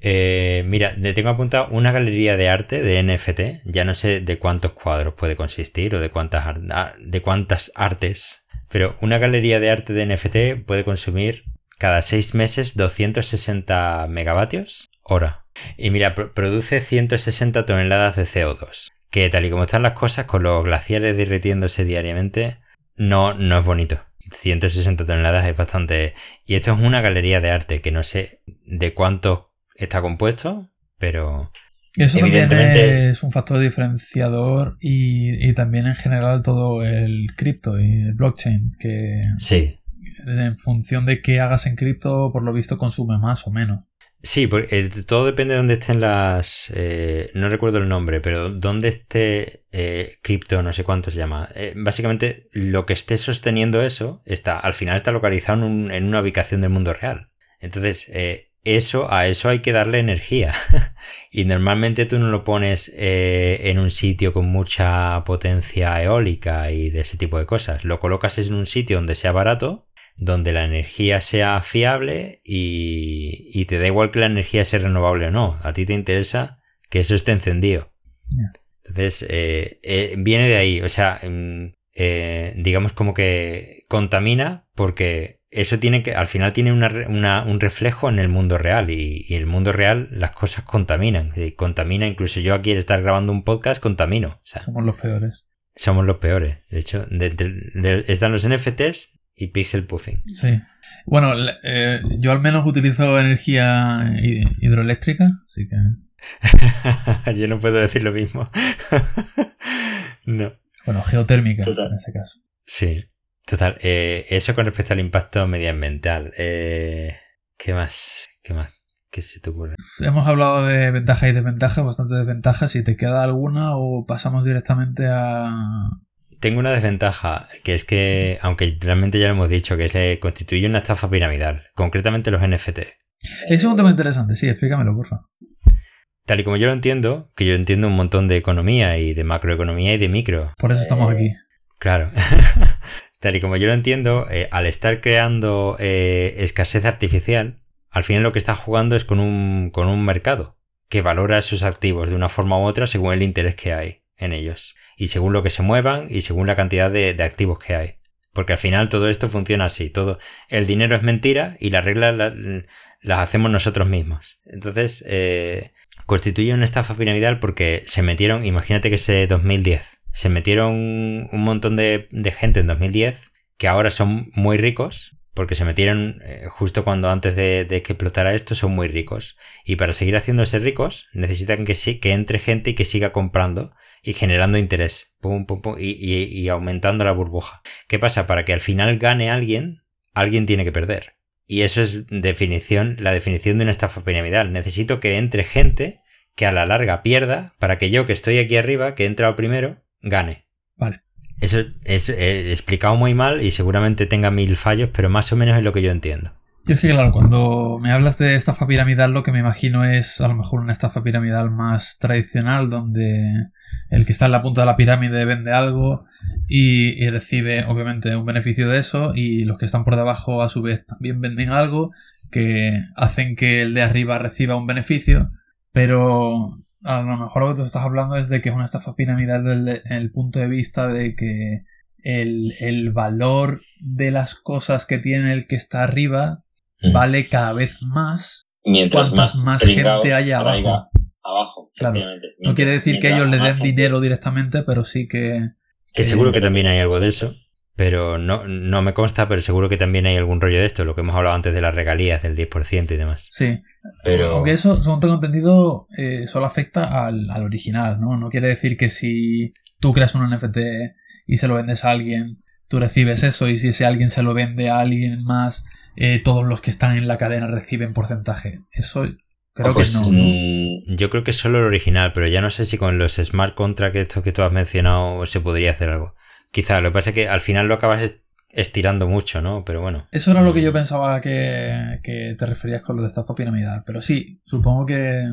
Eh, mira, le tengo apuntado una galería de arte de NFT. Ya no sé de cuántos cuadros puede consistir o de cuántas, ah, de cuántas artes. Pero una galería de arte de NFT puede consumir cada seis meses 260 megavatios hora. Y mira, produce 160 toneladas de CO2. Que tal y como están las cosas, con los glaciares derritiéndose diariamente, no, no es bonito. 160 toneladas es bastante. Y esto es una galería de arte que no sé de cuántos está compuesto, pero... Eso evidentemente... es un factor diferenciador y, también en general todo el cripto y el blockchain, que sí. en función de qué hagas en cripto, por lo visto consume más o menos. Sí, porque eh, todo depende de dónde estén las... Eh, no recuerdo el nombre, pero dónde esté eh, cripto, no sé cuánto se llama. básicamente, lo que esté sosteniendo eso, está al final está localizado en, en una ubicación del mundo real. Entonces, eso, a eso hay que darle energía. y normalmente tú no lo pones eh, en un sitio con mucha potencia eólica y de ese tipo de cosas. Lo colocas en un sitio donde sea barato, donde la energía sea fiable y, te da igual que la energía sea renovable o no. A ti te interesa que eso esté encendido. Entonces, eh, eh, viene de ahí. O sea, mm, digamos como que contamina porque eso tiene que, al final tiene un reflejo en el mundo real y, el mundo real las cosas contaminan. Y contamina, incluso yo aquí al estar grabando un podcast contamino. somos los peores. Somos los peores. De hecho, están los NFTs y pixel puffing. Sí. Bueno, eh, yo al menos utilizo energía hidroeléctrica, así que... yo no puedo decir lo mismo. no. Bueno, geotérmica en este caso. Sí. Total, eh, eso con respecto al impacto medioambiental. Eh, ¿Qué más? ¿Qué más? ¿Qué se te ocurre? Hemos hablado de ventajas y desventajas, bastante desventajas. Si te queda alguna o pasamos directamente a... Tengo una desventaja, que es que, aunque realmente ya lo hemos dicho, que se constituye una estafa piramidal, concretamente los NFT. Es un tema interesante, sí, explícamelo, por favor. Tal y como yo lo entiendo, que yo entiendo un montón de economía y de macroeconomía y de micro. Por eso estamos aquí. Claro. Tal y como yo lo entiendo, eh, al estar creando eh, escasez artificial, al final lo que está jugando es con un, con un mercado que valora sus activos de una forma u otra según el interés que hay en ellos. Y según lo que se muevan y según la cantidad de, activos que hay. Porque al final todo esto funciona así. Todo, el dinero es mentira y las reglas las hacemos nosotros mismos. Entonces, eh, constituye una estafa piramidal porque se metieron, imagínate que ese 2010 se metieron un montón de, gente en 2010 que ahora son muy ricos, porque se metieron eh, justo cuando antes de, que explotara esto, son muy ricos. Y para seguir haciéndose ricos, necesitan que, que entre gente y que siga comprando y generando interés, pum, pum, pum, y, y aumentando la burbuja. ¿Qué pasa? Para que al final gane alguien, alguien tiene que perder. Y eso es definición, la definición de una estafa piramidal. Necesito que entre gente que a la larga pierda para que yo que estoy aquí arriba, que he entrado primero, gane. Vale. Eso es eh, explicado muy mal y seguramente tenga mil fallos, pero más o menos es lo que yo entiendo. Yo es que, claro, cuando me hablas de estafa piramidal, lo que me imagino es a lo mejor una estafa piramidal más tradicional, donde el que está en la punta de la pirámide vende algo y, recibe, obviamente, un beneficio de eso, y los que están por debajo, a su vez, también venden algo que hacen que el de arriba reciba un beneficio, pero a lo mejor lo que tú estás hablando es de que es una estafa piramidal desde el punto de vista de que el, valor de las cosas que tiene el que está arriba vale cada vez más mientras más, más gente haya abajo. Abajo no quiere decir que ellos le den dinero directamente, pero sí que... Que seguro que también hay algo de eso. Pero no, no me consta, pero seguro que también hay algún rollo de esto, lo que hemos hablado antes de las regalías del 10% y demás. Sí, pero... Aunque eso, según tengo entendido, eh, solo afecta al, original, ¿no? No quiere decir que si tú creas un NFT y se lo vendes a alguien, tú recibes eso y si ese alguien se lo vende a alguien más, eh, todos los que están en la cadena reciben porcentaje. Eso creo que pues, no, mm, Yo creo que es solo el original, pero ya no sé si con los smart contracts estos que tú has mencionado se podría hacer algo. Quizá, lo que pasa es que al final lo acabas estirando mucho, ¿no? Pero bueno. Eso era lo que yo mm. pensaba que, te referías con lo de estafa piramidal. Pero sí, supongo que,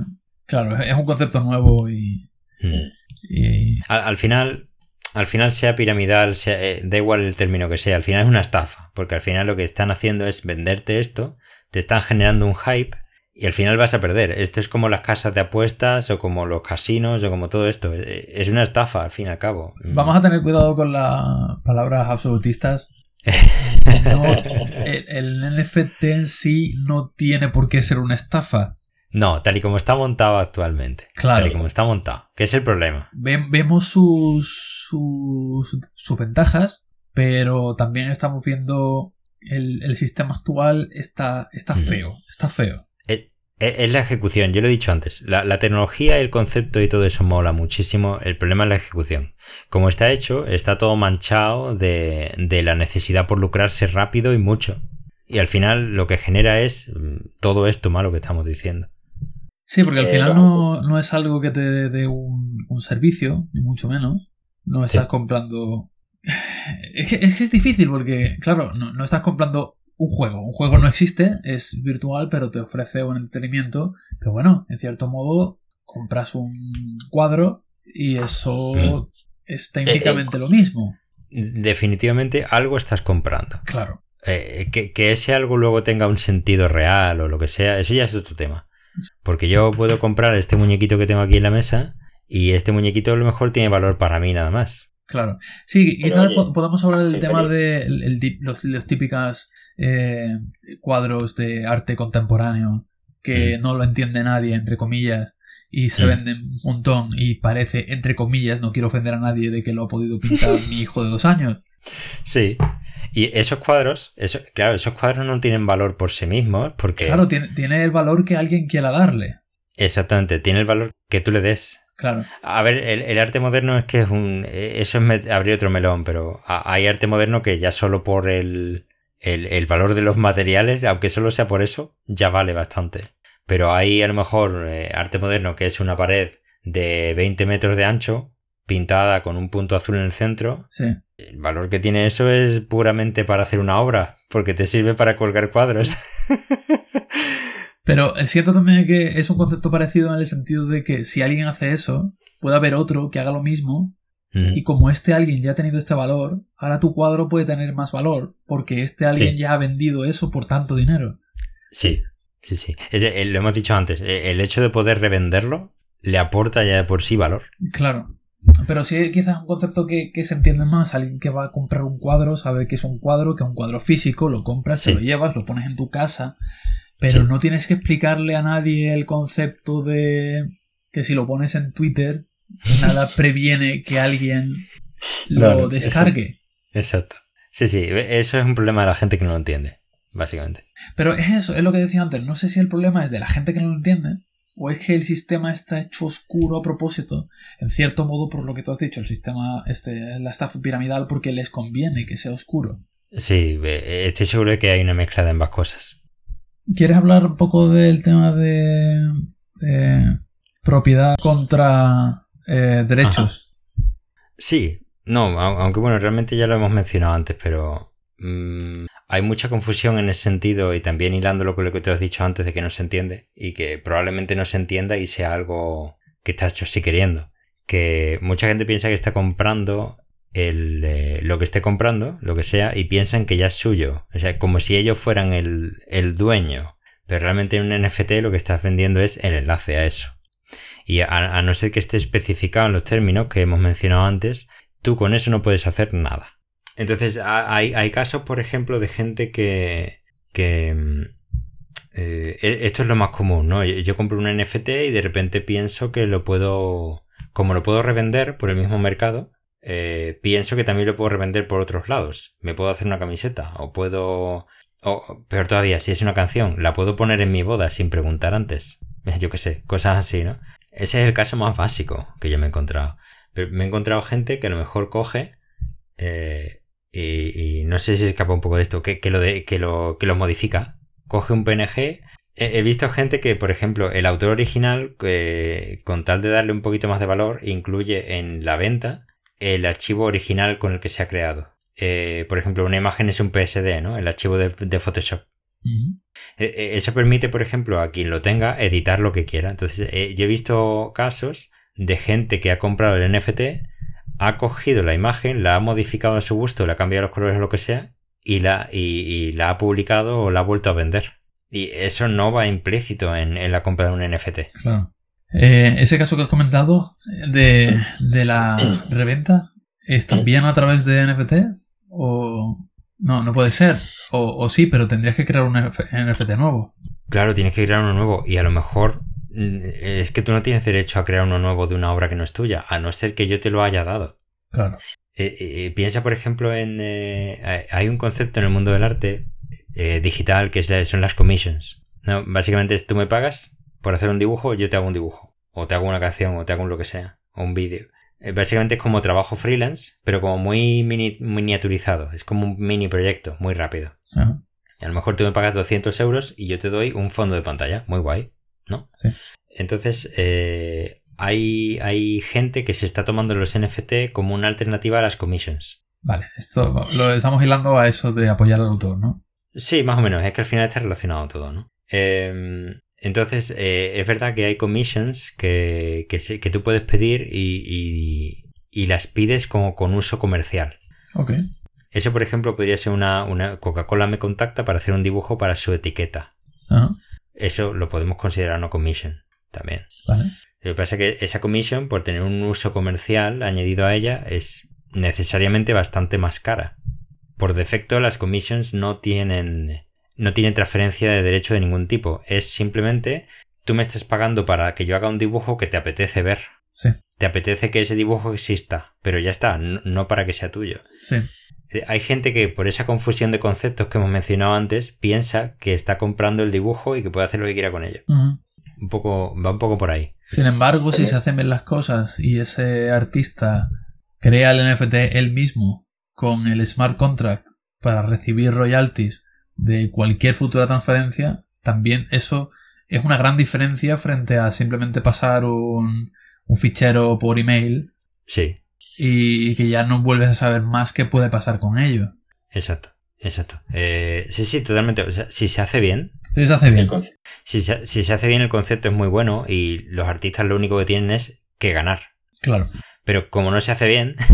claro, es un concepto nuevo y... Mm. Al, final, al final sea piramidal, sea, eh, da igual el término que sea, al final es una estafa, porque al final lo que están haciendo es venderte esto, te están generando un hype y al final vas a perder. Esto es como las casas de apuestas o como los casinos o como todo esto. Eh, es una estafa, al fin y al cabo. Mm. Vamos a tener cuidado con las palabras absolutistas. el, NFT en sí no tiene por qué ser una estafa. No, tal y como está montado actualmente. Claro. Tal y como está montado. ¿Qué es el problema? vemos sus, sus, ventajas, pero también estamos viendo el, sistema actual está, está feo. Está feo. Es la ejecución, yo lo he dicho antes. La, tecnología, el concepto y todo eso mola muchísimo. El problema es la ejecución. Como está hecho, está todo manchado de, la necesidad por lucrarse rápido y mucho. Y al final lo que genera es mm, todo esto malo que estamos diciendo. Sí, porque al final no, es algo que te dé un, servicio, ni mucho menos. No estás comprando. Es que, es difícil porque, claro, no, no estás comprando un juego. Un juego no existe, es virtual, pero te ofrece un entretenimiento. Pero bueno, en cierto modo, compras un cuadro y eso es técnicamente lo mismo. Definitivamente algo estás comprando. Claro. Eh, que, que, ese algo luego tenga un sentido real o lo que sea, eso ya es otro tema. Porque yo puedo comprar este muñequito que tengo aquí en la mesa y este muñequito a lo mejor tiene valor para mí nada más. Claro. Sí, quizás podamos hablar del tema de los, típicos eh, cuadros de arte contemporáneo que mm. no lo entiende nadie, entre comillas, y se mm. venden un montón y parece, entre comillas, no quiero ofender a nadie de que lo ha podido pintar mi hijo de dos años. Sí. Y esos cuadros, eso, claro, esos cuadros no tienen valor por sí mismos porque... Claro, tiene, tiene el valor que alguien quiera darle. Exactamente, tiene el valor que tú le des. Claro. A ver, el, arte moderno es que es un. Eso es abrir otro melón, pero hay arte moderno que ya solo por el, el, valor de los materiales, aunque solo sea por eso, ya vale bastante. Pero hay a lo mejor eh, arte moderno que es una pared de 20 metros de ancho, pintada con un punto azul en el centro. Sí. El valor que tiene eso es puramente para hacer una obra, porque te sirve para colgar cuadros. Pero es cierto también que es un concepto parecido en el sentido de que si alguien hace eso, puede haber otro que haga lo mismo. Y como este alguien ya ha tenido este valor, ahora tu cuadro puede tener más valor, porque este alguien ya ha vendido eso por tanto dinero. Sí, sí, sí. Eh, lo hemos dicho antes, eh, el hecho de poder revenderlo le aporta ya de por sí valor. Claro. Pero sí, quizás un concepto que, se entiende más. Alguien que va a comprar un cuadro sabe que es un cuadro, que es un cuadro físico, lo compras, se lo llevas, lo pones en tu casa pero no tienes que explicarle a nadie el concepto de que si lo pones en Twitter, nada previene que alguien lo descargue. Exacto. Sí, sí, eso es un problema de la gente que no lo entiende, básicamente. Pero es eso, es lo que decía antes. No sé si el problema es de la gente que no lo entiende o es que el sistema está hecho oscuro a propósito, en cierto modo por lo que tú has dicho, el sistema, este, la estafa piramidal porque les conviene que sea oscuro. Sí, estoy seguro de que hay una mezcla de ambas cosas. ¿Quieres hablar un poco del tema de propiedad contra eh, derechos? Sí, no, aunque bueno, realmente ya lo hemos mencionado antes, pero mm, hay mucha confusión en ese sentido y también hilándolo con lo que te has dicho antes de que no se entiende y que probablemente no se entienda y sea algo que está hecho así queriendo. Que mucha gente piensa que está comprando el, eh, lo que esté comprando, lo que sea, y piensan que ya es suyo. O sea, como si ellos fueran el, el dueño. Pero realmente en un NFT lo que estás vendiendo es el enlace a eso. Y a, no ser que esté especificado en los términos que hemos mencionado antes, tú con eso no puedes hacer nada. Entonces, hay, hay casos, por ejemplo, de gente que. que mm, eh, e, esto es lo más común, ¿no? Yo, compro un NFT y de repente pienso que lo puedo. Como lo puedo revender por el mismo mercado, eh, pienso que también lo puedo revender por otros lados. Me puedo hacer una camiseta o puedo... O, peor todavía, si es una canción, la puedo poner en mi boda sin preguntar antes. Yo qué sé, cosas así, ¿no? Ese es el caso más básico que yo me he encontrado. Pero me he encontrado gente que a lo mejor coge eh, y, no sé si escapa un poco de esto, que, lo, de, que, lo, que lo modifica. Coge un PNG. He, visto gente que, por ejemplo, el autor original, eh, con tal de darle un poquito más de valor, incluye en la venta el archivo original con el que se ha creado. Eh, por ejemplo, una imagen es un PSD, ¿no? El archivo de, Photoshop. E, eso permite, por ejemplo, a quien lo tenga editar lo que quiera. Entonces, eh, yo he visto casos de gente que ha comprado el NFT, ha cogido la imagen, la ha modificado a su gusto, le ha cambiado los colores o lo que sea, y la, y, la ha publicado o la ha vuelto a vender. Y eso no va implícito en, en la compra de un NFT. Claro. Eh, ese caso que has comentado de, la reventa es también a través de NFT o no, no puede ser. O, sí, pero tendrías que crear un NFT nuevo. Claro, tienes que crear uno nuevo y a lo mejor mm, es que tú no tienes derecho a crear uno nuevo de una obra que no es tuya, a no ser que yo te lo haya dado. Claro. Eh, eh, piensa, por ejemplo, en... hay un concepto en el mundo del arte digital que son las commissions. ¿no? Básicamente es tú me pagas por hacer un dibujo, yo te hago un dibujo. O te hago una canción, o te hago un lo que sea. O un vídeo. Eh, básicamente es como trabajo freelance, pero como muy miniaturizado. Es como un mini proyecto, muy rápido. a lo mejor tú me pagas 200 euros y yo te doy un fondo de pantalla. Muy guay, ¿no? Sí. Entonces, eh, hay, hay gente que se está tomando los NFT como una alternativa a las commissions. Vale, esto lo estamos hilando a eso de apoyar al autor, ¿no? Sí, más o menos. Es que al final está relacionado todo, ¿no? Em, entonces, eh, es verdad que hay commissions que, que, tú puedes pedir y, y, las pides como con uso comercial. Ok. Eso, por ejemplo, podría ser una, una Coca-Cola me contacta para hacer un dibujo para su etiqueta. Eso lo podemos considerar una commission también. Vale. Lo que pasa es que esa commission, por tener un uso comercial añadido a ella, es necesariamente bastante más cara. Por defecto, las commissions no tienen, no tienen transferencia de derecho de ningún tipo. Es simplemente tú me estás pagando para que yo haga un dibujo que te apetece ver. Sí. Te apetece que ese dibujo exista, pero ya está, no, para que sea tuyo. Sí. Eh, hay gente que por esa confusión de conceptos que hemos mencionado antes piensa que está comprando el dibujo y que puede hacer lo que quiera con ello. Un poco, va un poco por ahí. Sin embargo, si se hacen bien las cosas y ese artista crea el NFT él mismo con el smart contract para recibir royalties de cualquier futura transferencia, también eso es una gran diferencia frente a simplemente pasar un, un fichero por email. Sí. Y que ya no vuelves a saber más qué puede pasar con ello. Exacto, exacto. Eh, sí, sí, totalmente. si se hace bien. Si se hace bien. Si se, si se hace bien, el concepto es muy bueno y los artistas lo único que tienen es que ganar. Claro. Pero como no se hace bien.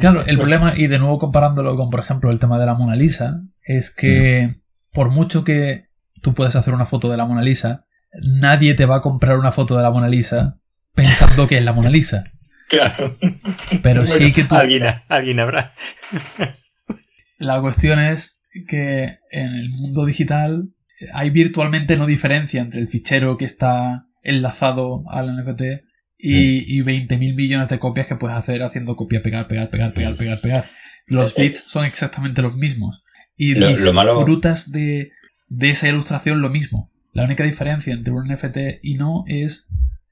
Claro, el problema, y de nuevo comparándolo con, por ejemplo, el tema de la Mona Lisa, es que por mucho que tú puedas hacer una foto de la Mona Lisa, nadie te va a comprar una foto de la Mona Lisa pensando que es la Mona Lisa. Claro. Pero sí que tú. Alguien, alguien habrá. La cuestión es que en el mundo digital hay virtualmente no diferencia entre el fichero que está enlazado al NFT y, y 20.000 millones de copias que puedes hacer haciendo copia, pegar, pegar, pegar, pegar, pegar, pegar. Los eh, bits son exactamente los mismos. Y frutas de, de esa ilustración lo mismo. La única diferencia entre un NFT y no es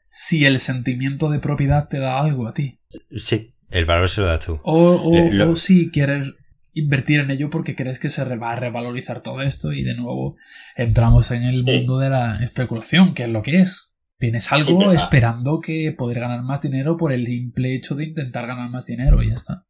si el sentimiento de propiedad te da algo a ti. Sí, el valor se lo das tú. O, o, si quieres invertir en ello porque crees que se va a revalorizar todo esto y de nuevo entramos en el mundo de la especulación, que es lo que es. Tienes algo esperando que poder ganar más dinero por el simple hecho de intentar ganar más dinero y ya está.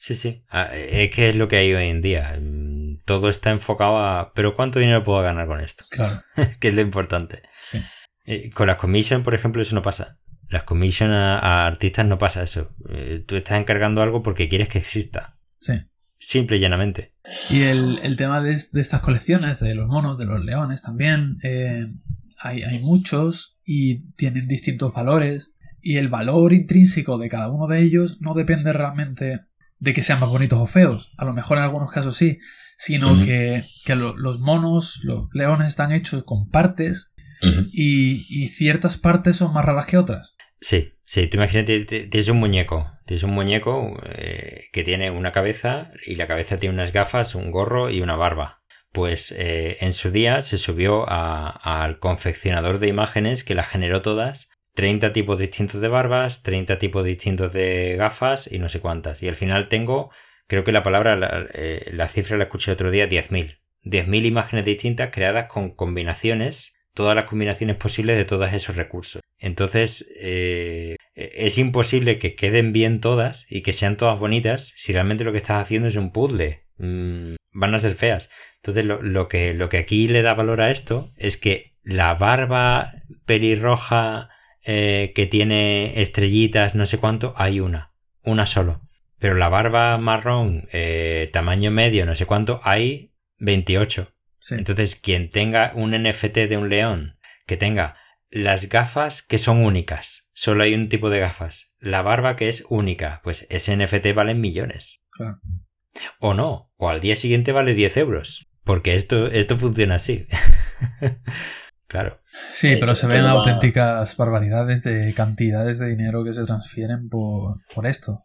Sí, sí. Ah, es que es lo que hay hoy en día. Mm, todo está enfocado a. ¿Pero cuánto dinero puedo ganar con esto? Claro. que es lo importante. Sí. Eh, con las commissions, por ejemplo, eso no pasa. Las commissions a, artistas no pasa eso. Eh, tú estás encargando algo porque quieres que exista. Sí. Simple y llanamente. Y el, tema de, estas colecciones, de los monos, de los leones también, eh, hay, muchos y tienen distintos valores. Y el valor intrínseco de cada uno de ellos no depende realmente de que sean más bonitos o feos. A lo mejor en algunos casos sí. Sino que, los monos, los leones están hechos con partes y, ciertas partes son más raras que otras. Sí, sí, tú imagínate, tienes un muñeco, tienes un muñeco eh, que tiene una cabeza y la cabeza tiene unas gafas, un gorro y una barba. Pues eh, en su día se subió al confeccionador de imágenes que las generó todas 30 tipos distintos de barbas, 30 tipos distintos de gafas y no sé cuántas. Y al final tengo, creo que la palabra, la, eh, cifra la escuché otro día, 10.000. 10.000 imágenes distintas creadas con combinaciones todas las combinaciones posibles de todos esos recursos. Entonces, eh, es imposible que queden bien todas y que sean todas bonitas si realmente lo que estás haciendo es un puzzle. Mm, van a ser feas. Entonces, lo, que, lo que aquí le da valor a esto es que la barba pelirroja eh, que tiene estrellitas, no sé cuánto, hay una. Una solo. Pero la barba marrón, eh, tamaño medio, no sé cuánto, hay 28. Entonces, quien tenga un NFT de un león que tenga las gafas que son únicas, solo hay un tipo de gafas, la barba que es única, pues ese NFT vale millones. Claro. O no, o al día siguiente vale 10 euros, porque esto, esto funciona así. claro. Sí, pero se ven auténticas barbaridades de cantidades de dinero que se transfieren por, esto.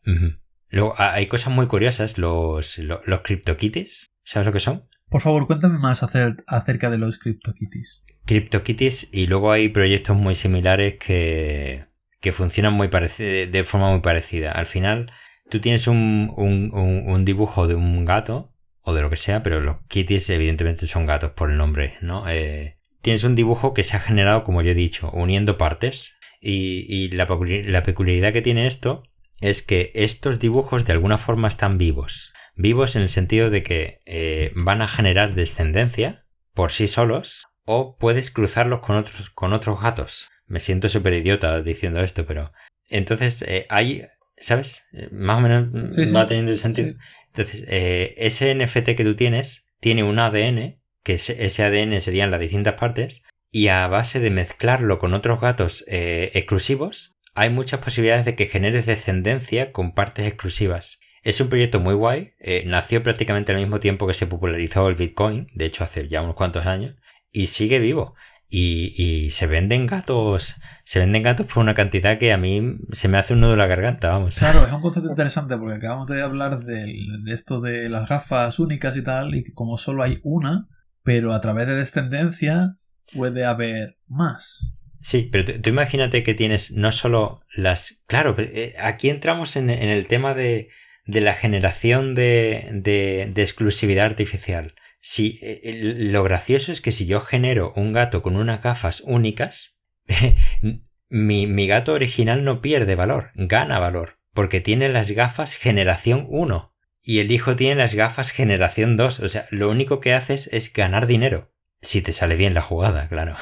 Luego hay cosas muy curiosas, los, los, los CryptoKitties, ¿sabes lo que son? Por favor, cuéntame más acerca de los CryptoKitties. CryptoKitties y luego hay proyectos muy similares que, que funcionan muy de forma muy parecida. Al final, tú tienes un, un, dibujo de un gato o de lo que sea, pero los kitties evidentemente son gatos por el nombre, ¿no? Eh, tienes un dibujo que se ha generado, como yo he dicho, uniendo partes. Y, y la, la peculiaridad que tiene esto es que estos dibujos de alguna forma están vivos. Vivos en el sentido de que eh, van a generar descendencia por sí solos o puedes cruzarlos con otros, con otros gatos. Me siento súper idiota diciendo esto, pero entonces eh, hay, ¿sabes? Más o menos va teniendo el sentido. Entonces, ese NFT que tú tienes tiene un ADN, que ese ADN serían las distintas partes, y a base de mezclarlo con otros gatos exclusivos, hay muchas posibilidades de que generes descendencia con partes exclusivas. Es un proyecto muy guay, eh, nació prácticamente al mismo tiempo que se popularizó el Bitcoin, de hecho hace ya unos cuantos años, y sigue vivo. Y, se venden gatos, se venden gatos por una cantidad que a mí se me hace un nudo en la garganta, vamos. Claro, es un concepto interesante porque acabamos de hablar de esto de las gafas únicas y tal, y como solo hay una, pero a través de descendencia puede haber más. Sí, pero tú, imagínate que tienes no solo las... Claro, eh, aquí entramos en, el tema de, la generación de, exclusividad artificial. Si, eh, lo gracioso es que si yo genero un gato con unas gafas únicas, mi, mi gato original no pierde valor, gana valor, porque tiene las gafas generación 1 y el hijo tiene las gafas generación 2. O sea, lo único que haces es ganar dinero. Si te sale bien la jugada, claro.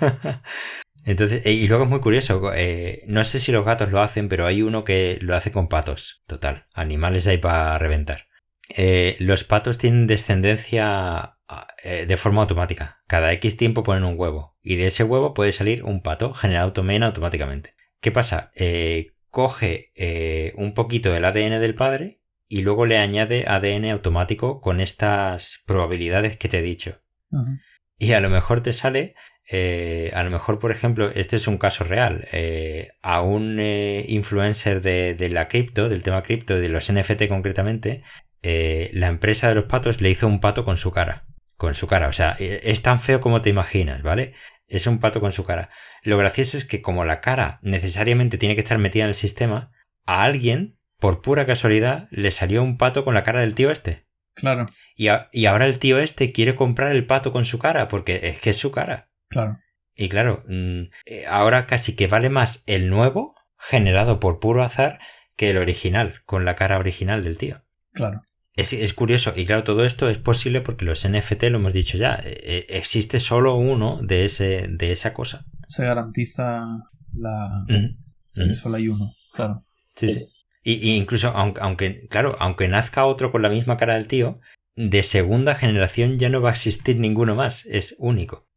Entonces, eh, y luego es muy curioso, eh, no sé si los gatos lo hacen, pero hay uno que lo hace con patos, total, animales hay para reventar. Eh, los patos tienen descendencia de forma automática, cada X tiempo ponen un huevo, y de ese huevo puede salir un pato generado también automáticamente. ¿Qué pasa? coge un poquito del ADN del padre y luego le añade ADN automático con estas probabilidades que te he dicho. Y a lo mejor te sale eh, a lo mejor, por ejemplo, este es un caso real. Eh, a un eh, influencer de, la cripto, del tema cripto, de los NFT concretamente, la empresa de los patos le hizo un pato con su cara. Con su cara. O sea, es tan feo como te imaginas, ¿vale? Es un pato con su cara. Lo gracioso es que como la cara necesariamente tiene que estar metida en el sistema, a alguien, por pura casualidad, le salió un pato con la cara del tío este. Claro. Y, y ahora el tío este quiere comprar el pato con su cara, porque es que es su cara. Claro. Y claro, mm, eh, ahora casi que vale más el nuevo, generado por puro azar, que el original, con la cara original del tío. Claro. Es, curioso, y claro, todo esto es posible porque los NFT, lo hemos dicho ya, eh, eh, existe solo uno de, ese, de esa cosa. Se garantiza la... Solo hay uno, claro. Sí, sí. Y, incluso, aunque, aunque, claro, aunque nazca otro con la misma cara del tío, de segunda generación ya no va a existir ninguno más, es único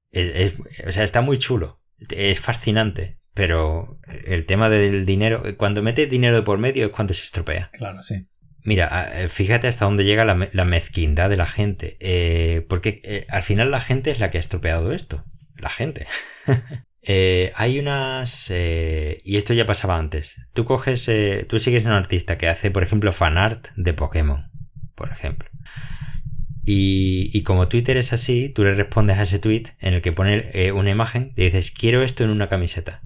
o sea, está muy chulo. Es fascinante. Pero el tema del dinero, cuando metes dinero de por medio es cuando se estropea. Claro, sí. Mira, eh, fíjate hasta dónde llega la, mezquindad de la gente. Eh, porque eh, al final la gente es la que ha estropeado esto. La gente. hay unas... y esto ya pasaba antes. Tú coges... tú sigues a un artista que hace, por ejemplo, fanart de Pokémon. Por ejemplo. Y, como Twitter es así, tú le respondes a ese tweet en el que pone eh, una imagen y dices, quiero esto en una camiseta.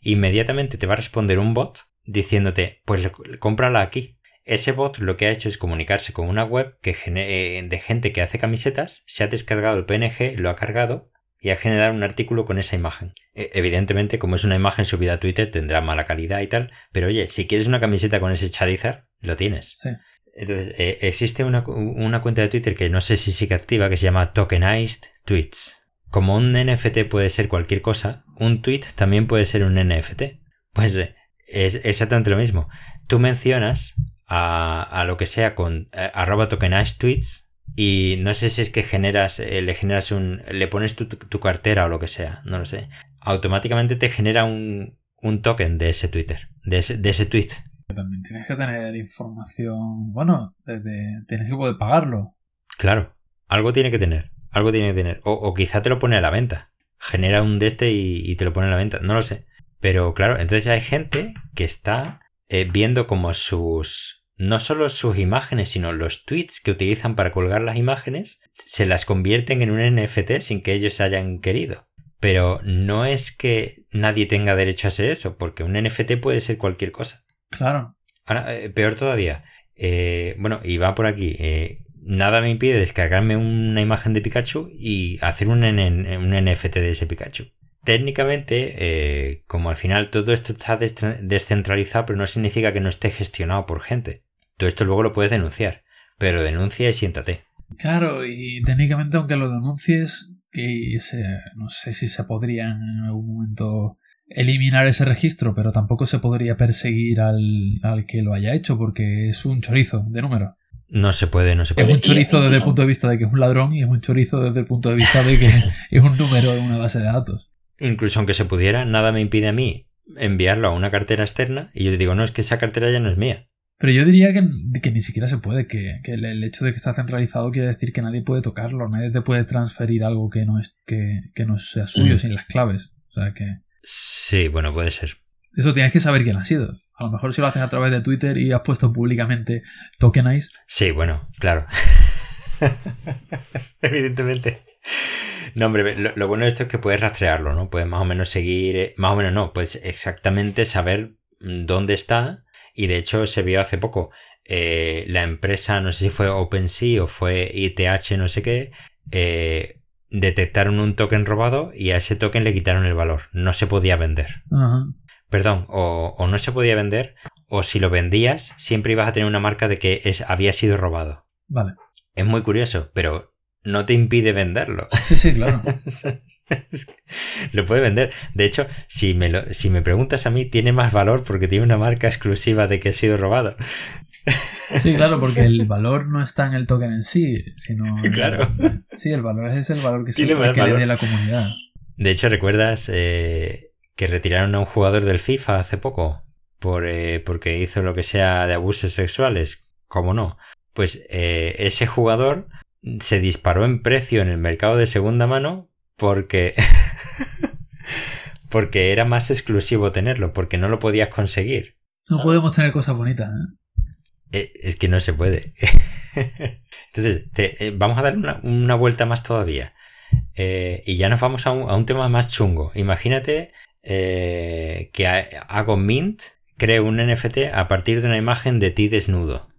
Inmediatamente te va a responder un bot diciéndote, pues cómprala aquí. Ese bot lo que ha hecho es comunicarse con una web que eh, de gente que hace camisetas, se ha descargado el PNG, lo ha cargado y ha generado un artículo con esa imagen. E, evidentemente, como es una imagen subida a Twitter, tendrá mala calidad y tal, pero oye, si quieres una camiseta con ese Charizard, lo tienes. Sí. Entonces, eh, existe una, cuenta de Twitter que no sé si sigue activa que se llama Tokenized Tweets. Como un NFT puede ser cualquier cosa, un tweet también puede ser un NFT. Pues eh, es exactamente lo mismo. Tú mencionas a, lo que sea con eh, arroba tokenized tweets y no sé si es que generas, le generas un, le pones tu, cartera o lo que sea, no lo sé. Automáticamente te genera un, token de ese Twitter, de ese, de ese tweet. También tienes que tener información. Bueno, tienes que poder pagarlo. Claro, algo tiene que tener. Algo tiene que tener. O, quizá te lo pone a la venta. Genera un de este y, te lo pone a la venta. No lo sé. Pero claro, entonces hay gente que está eh, viendo como sus. No solo sus imágenes, sino los tweets que utilizan para colgar las imágenes, se las convierten en un NFT sin que ellos hayan querido. Pero no es que nadie tenga derecho a hacer eso, porque un NFT puede ser cualquier cosa. Claro. Ahora, eh, peor todavía. Eh, bueno, y va por aquí. Eh, nada me impide descargarme una imagen de Pikachu y hacer un, un NFT de ese Pikachu. Técnicamente, como al final todo esto está descentralizado, pero no significa que no esté gestionado por gente. Esto luego lo puedes denunciar. pero denuncia y siéntate. Claro, y técnicamente aunque lo denuncies, que no sé si se podría en algún momento eliminar ese registro, pero tampoco se podría perseguir al, al que lo haya hecho porque es un chorizo de número. No se puede, no se puede. Es un chorizo desde el punto de vista de que es un ladrón y es un chorizo desde el punto de vista de que es un número en una base de datos. Incluso aunque se pudiera, nada me impide a mí enviarlo a una cartera externa y yo le digo, no, es que esa cartera ya no es mía. Pero yo diría que, que ni siquiera se puede, que, que, el hecho de que está centralizado quiere decir que nadie puede tocarlo, nadie te puede transferir algo que no, es, que, que no sea suyo mm. sin las claves. O sea que... Sí, bueno, puede ser. Eso tienes que saber quién ha sido. A lo mejor si lo haces a través de Twitter y has puesto públicamente tokenize. Sí, bueno, claro. Evidentemente. No, hombre, lo, lo, bueno de esto es que puedes rastrearlo, ¿no? Puedes más o menos seguir, eh, más o menos no, puedes exactamente saber mm, dónde está y de hecho se vio hace poco eh, la empresa, no sé si fue OpenSea o fue ITH, no sé qué, eh, detectaron un token robado y a ese token le quitaron el valor. No se podía vender. Perdón, o, no se podía vender, o si lo vendías, siempre ibas a tener una marca de que es, había sido robado. Vale. Es muy curioso, pero no te impide venderlo. Sí, sí, claro. lo puede vender. De hecho, si me, lo, si me preguntas a mí, tiene más valor porque tiene una marca exclusiva de que ha sido robado. Sí, claro, porque el valor no está en el token en sí, sino. Claro. sí, el valor es el valor que, se, que le dé la comunidad. De hecho, ¿recuerdas eh, que retiraron a un jugador del FIFA hace poco? Por, eh, porque hizo lo que sea de abusos sexuales. ¿Cómo no? Pues eh, ese jugador se disparó en precio en el mercado de segunda mano porque. porque era más exclusivo tenerlo, porque no lo podías conseguir. No podemos tener cosas bonitas, ¿eh? eh es que no se puede. Entonces, eh, vamos a dar una, vuelta más todavía. Eh, y ya nos vamos a un, tema más chungo. Imagínate que hago Mint, creo un NFT a partir de una imagen de ti desnudo.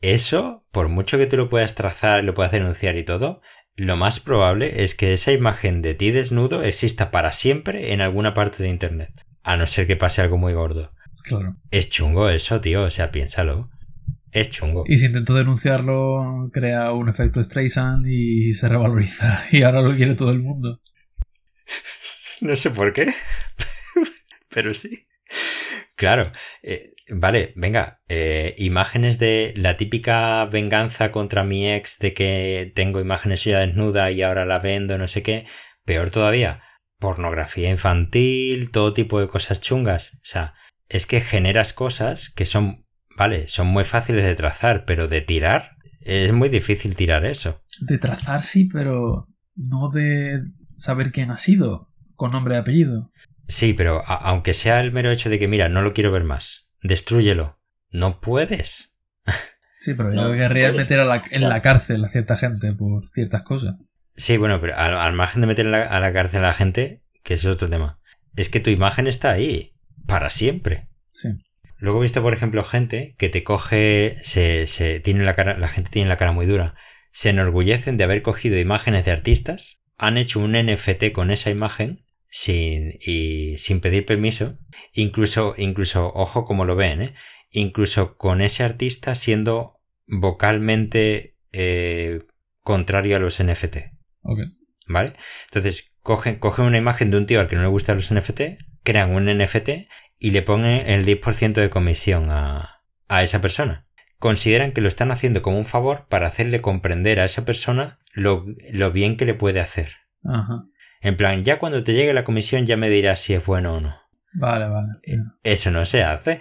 Eso, por mucho que tú lo puedas trazar, lo puedas denunciar y todo, lo más probable es que esa imagen de ti desnudo exista para siempre en alguna parte de Internet. A no ser que pase algo muy gordo. Claro. Es chungo eso, tío. O sea, piénsalo. Es chungo. Y si intento denunciarlo, crea un efecto Streisand y se revaloriza. Y ahora lo quiere todo el mundo. no sé por qué. Pero sí. Claro. Eh, Vale, venga, eh, imágenes de la típica venganza contra mi ex de que tengo imágenes ya desnuda y ahora la vendo, no sé qué. Peor todavía, pornografía infantil, todo tipo de cosas chungas. O sea, es que generas cosas que son, vale, son muy fáciles de trazar, pero de tirar es muy difícil tirar eso. De trazar sí, pero no de saber quién ha sido, con nombre y apellido. Sí, pero aunque sea el mero hecho de que, mira, no lo quiero ver más destruyelo. No puedes. Sí, pero yo querría meter en la cárcel a cierta gente por ciertas cosas. Sí, bueno, pero al, margen de meter a la cárcel a la gente, que es otro tema, es que tu imagen está ahí, para siempre. Sí. Luego he visto, por ejemplo, gente que te coge, se, se tiene la cara, la gente tiene la cara muy dura, se enorgullecen de haber cogido imágenes de artistas, han hecho un NFT con esa imagen sin, y sin pedir permiso, incluso, incluso, ojo como lo ven, ¿eh? incluso con ese artista siendo vocalmente eh, contrario a los NFT. ¿Vale? Entonces, cogen, cogen una imagen de un tío al que no le gustan los NFT, crean un NFT y le ponen el 10% de comisión a, a esa persona. Consideran que lo están haciendo como un favor para hacerle comprender a esa persona lo, lo bien que le puede hacer. Ajá. En plan, ya cuando te llegue la comisión ya me dirás si es bueno o no. Vale, vale. Eh, eso no se hace.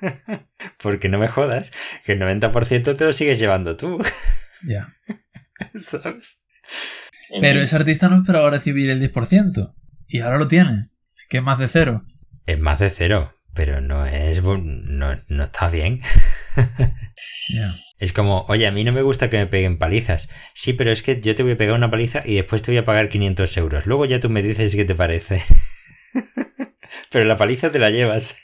Porque no me jodas, que el 90% te lo sigues llevando tú. Ya. ¿Sabes? Pero ese artista no esperaba recibir el 10%. Y ahora lo tiene. Que es más de cero. Es más de cero. Pero no es. No, no está bien. Es como, oye, a mí no me gusta que me peguen palizas. Sí, pero es que yo te voy a pegar una paliza y después te voy a pagar 500 euros. Luego ya tú me dices qué te parece. pero la paliza te la llevas.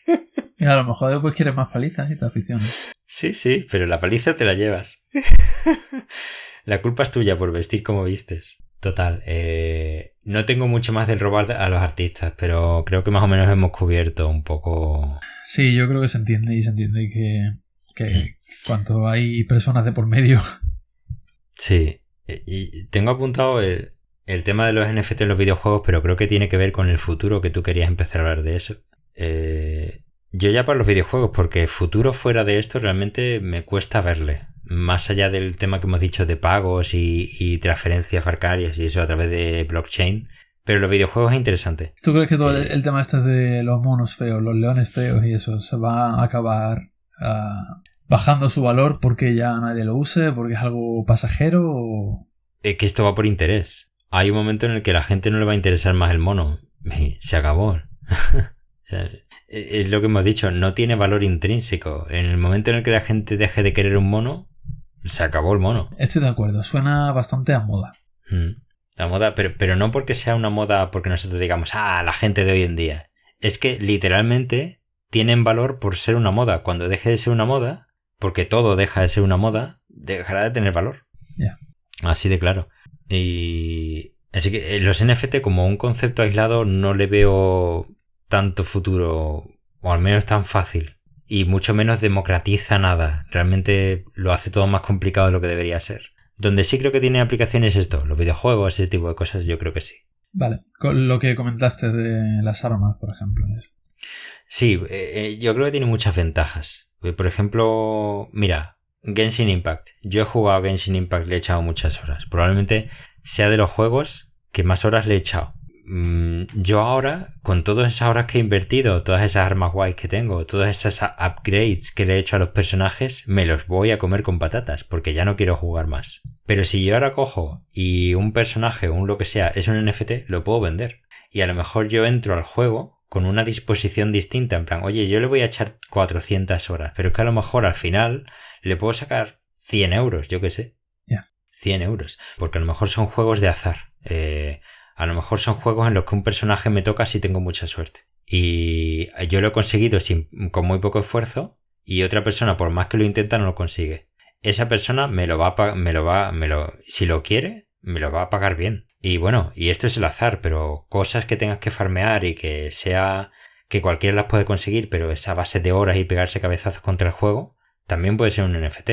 y a lo mejor después quieres más palizas y te aficionas. Sí, sí, pero la paliza te la llevas. la culpa es tuya por vestir como vistes. Total, eh, no tengo mucho más del robar a los artistas, pero creo que más o menos hemos cubierto un poco. Sí, yo creo que se entiende y se entiende que Que cuanto hay personas de por medio. Sí. Y tengo apuntado el, tema de los NFT en los videojuegos, pero creo que tiene que ver con el futuro, que tú querías empezar a hablar de eso. Eh, yo ya para los videojuegos, porque futuro fuera de esto realmente me cuesta verle. Más allá del tema que hemos dicho de pagos y, transferencias bancarias y eso a través de blockchain. Pero los videojuegos es interesante. ¿Tú crees que todo el, eh, tema este de los monos feos, los leones feos y eso se va a acabar ah, bajando su valor porque ya nadie lo use, porque es algo pasajero? O... Es que esto va por interés. Hay un momento en el que la gente no le va a interesar más el mono. se acabó. es lo que hemos dicho, no tiene valor intrínseco. En el momento en el que la gente deje de querer un mono, se acabó el mono. Estoy de acuerdo, suena bastante a moda. Mm. La moda, pero, pero no porque sea una moda porque nosotros digamos, ah, la gente de hoy en día. Es que literalmente tienen valor por ser una moda. Cuando deje de ser una moda, porque todo deja de ser una moda, dejará de tener valor. Ya. Así de claro. Y. Así que eh, los NFT, como un concepto aislado, no le veo tanto futuro, o al menos tan fácil. Y mucho menos democratiza nada. Realmente lo hace todo más complicado de lo que debería ser. Donde sí creo que tiene aplicaciones esto, los videojuegos, ese tipo de cosas, yo creo que sí. Vale, con lo que comentaste de las armas, por ejemplo. Sí, eh, eh, yo creo que tiene muchas ventajas. Por ejemplo, mira, Genshin Impact. Yo he jugado Genshin Impact, le he echado muchas horas. Probablemente sea de los juegos que más horas le he echado. Mm, yo ahora, con todas esas horas que he invertido, todas esas armas guays que tengo, todas esas upgrades que le he hecho a los personajes, me los voy a comer con patatas, porque ya no quiero jugar más. Pero si yo ahora cojo y un personaje o un lo que sea es un NFT, lo puedo vender. Y a lo mejor yo entro al juego con una disposición distinta, en plan, oye, yo le voy a echar 400 horas, pero es que a lo mejor al final le puedo sacar 100 euros, yo qué sé. Ya. 100 euros, porque a lo mejor son juegos de azar. Eh, a lo mejor son juegos en los que un personaje me toca si tengo mucha suerte. Y yo lo he conseguido sin, con muy poco esfuerzo y otra persona, por más que lo intenta, no lo consigue. Esa persona me lo va a me lo va, me lo, si lo quiere, me lo va a pagar bien. Y bueno, y esto es el azar, pero cosas que tengas que farmear y que sea que cualquiera las puede conseguir, pero esa base de horas y pegarse cabezazos contra el juego, también puede ser un NFT.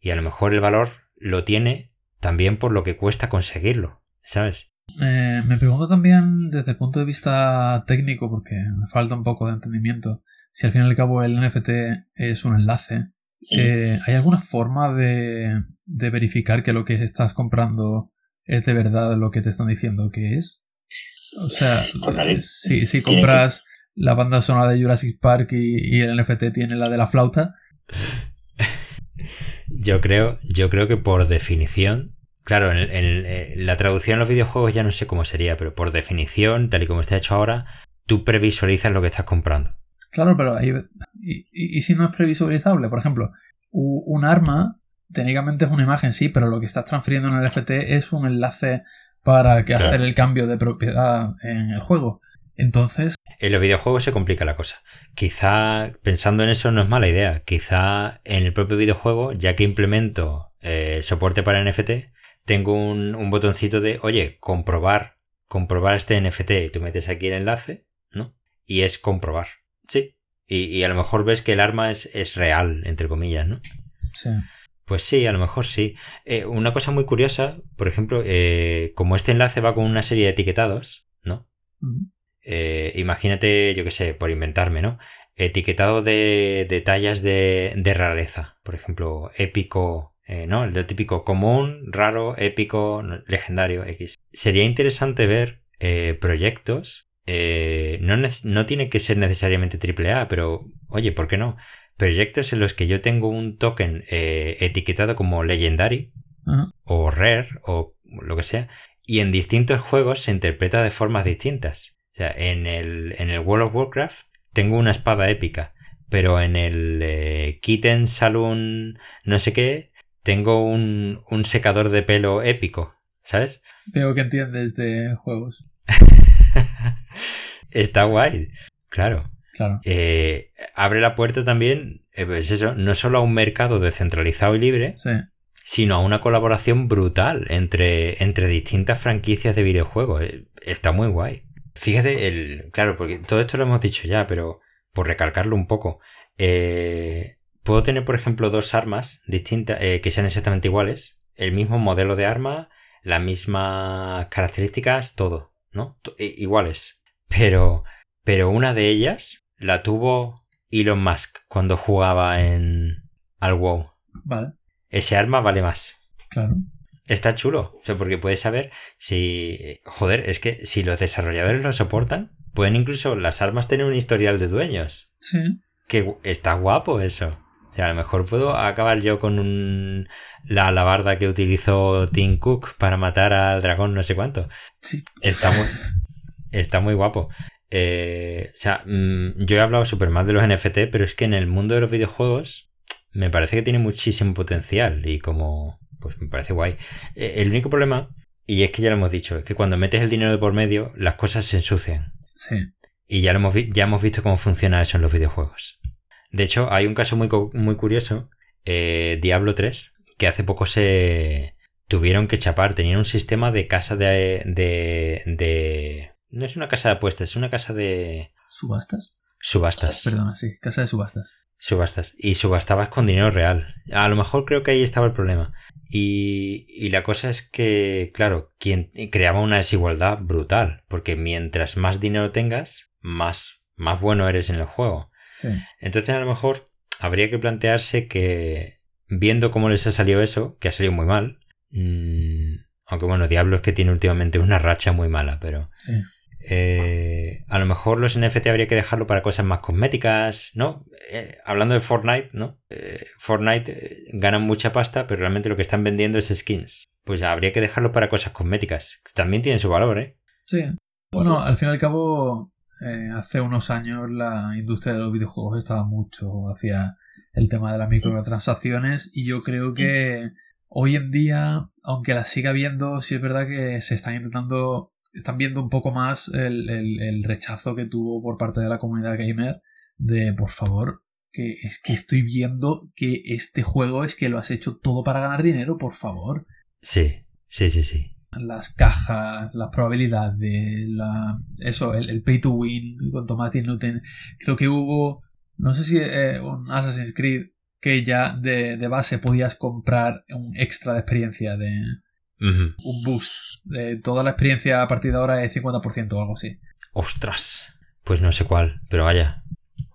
Y a lo mejor el valor lo tiene también por lo que cuesta conseguirlo, ¿sabes? Eh, me pregunto también desde el punto de vista técnico, porque me falta un poco de entendimiento, si al fin y al cabo el NFT es un enlace. Eh, ¿Hay alguna forma de, verificar que lo que estás comprando es de verdad lo que te están diciendo que es? O sea, eh, si, compras la banda sonora de Jurassic Park y, y, el NFT tiene la de la flauta. Yo creo, yo creo que por definición Claro, en, eh, la traducción en los videojuegos ya no sé cómo sería, pero por definición, tal y como está hecho ahora, tú previsualizas lo que estás comprando. Claro, pero ahí. ¿Y, si no es previsualizable? Por ejemplo, un arma técnicamente es una imagen, sí, pero lo que estás transfiriendo en el FT es un enlace para que hacer el cambio de propiedad en el juego. Entonces. En los videojuegos se complica la cosa. Quizá pensando en eso no es mala idea. Quizá en el propio videojuego, ya que implemento eh, soporte para NFT, tengo un, botoncito de, oye, comprobar, comprobar este NFT. Y tú metes aquí el enlace, ¿no? Y es comprobar. Sí. Y, a lo mejor ves que el arma es, es, real, entre comillas, ¿no? Sí. Pues sí, a lo mejor sí. Eh, una cosa muy curiosa, por ejemplo, eh, como este enlace va con una serie de etiquetados, ¿no? Eh, imagínate, yo qué sé, por inventarme, ¿no? Etiquetado de, de tallas de, de rareza. Por ejemplo, épico eh, ¿no? El típico común, raro, épico, legendario, X. Sería interesante ver proyectos. Eh, no, no tiene que ser necesariamente AAA, pero oye, ¿por qué no? Proyectos en los que yo tengo un token etiquetado como Legendary o Rare o lo que sea, y en distintos juegos se interpreta de formas distintas. O sea, en el, en el World of Warcraft tengo una espada épica, pero en el Kitten Saloon no sé qué tengo un, secador de pelo épico, ¿sabes? Veo que entiendes de juegos. Está guay, claro. Claro. Eh, abre la puerta también, eh, pues eso, no solo a un mercado descentralizado y libre, sino a una colaboración brutal entre, entre distintas franquicias de videojuegos. Eh, está muy guay. Fíjate, el, claro, porque todo esto lo hemos dicho ya, pero por recalcarlo un poco, puedo tener, por ejemplo, dos armas distintas eh, que sean exactamente iguales, el mismo modelo de arma, las mismas características, todo, ¿no? iguales. Pero, pero una de ellas la tuvo Elon Musk cuando jugaba en al WoW. Vale. Ese arma vale más. Claro. Está chulo, o sea, porque puedes saber si... Joder, es que si los desarrolladores lo soportan, pueden incluso las armas tener un historial de dueños. Sí. Que está guapo eso. O sea, a lo mejor puedo acabar yo con un... la alabarda que utilizó Tim Cook para matar al dragón no sé cuánto. Sí. Está muy, está muy guapo. Eh, o sea, mm, yo he hablado súper mal de los NFT, pero es que en el mundo de los videojuegos me parece que tiene muchísimo potencial y como pues me parece guay. Eh, el único problema, y es que ya lo hemos dicho, es que cuando metes el dinero de por medio, las cosas se ensucian. Sí. Y ya, lo hemos, ya hemos visto cómo funciona eso en los videojuegos. De hecho, hay un caso muy, muy curioso, eh, Diablo 3, que hace poco se tuvieron que chapar, tenían un sistema de casa de, de, de... No es una casa de apuestas, es una casa de... ¿Subastas? Subastas. Perdona, sí, casa de subastas. Subastas. Y subastabas con dinero real. A lo mejor creo que ahí estaba el problema. Y, y, la cosa es que, claro, quien creaba una desigualdad brutal. Porque mientras más dinero tengas, más, más bueno eres en el juego. Entonces a lo mejor habría que plantearse que, viendo cómo les ha salido eso, que ha salido muy mal, mmm, aunque bueno, Diablo es que tiene últimamente una racha muy mala, pero... Eh, a lo mejor los NFT habría que dejarlo para cosas más cosméticas, ¿no? Eh, hablando de Fortnite, ¿no? Eh, Fortnite ganan mucha pasta, pero realmente lo que están vendiendo es skins. Pues habría que dejarlo para cosas cosméticas. También tienen su valor, ¿eh? Sí. Bueno, al fin y al cabo, hace unos años la industria de los videojuegos estaba mucho hacia el tema de las microtransacciones y yo creo que hoy en día, aunque las siga viendo, sí es verdad que se están intentando están viendo un poco más el, rechazo que tuvo por parte de la comunidad gamer de por favor que es que estoy viendo que este juego es que lo has hecho todo para ganar dinero, por favor. Sí, sí, sí, sí. Las cajas, la probabilidad de la, eso, el, pay to win con Tomate Newton. Creo que hubo, no sé si eh, un Assassin's Creed que ya de, de, base podías comprar un extra de experiencia de, un boost. De toda la experiencia a partir de ahora es 50% o algo así. Ostras. Pues no sé cuál, pero vaya.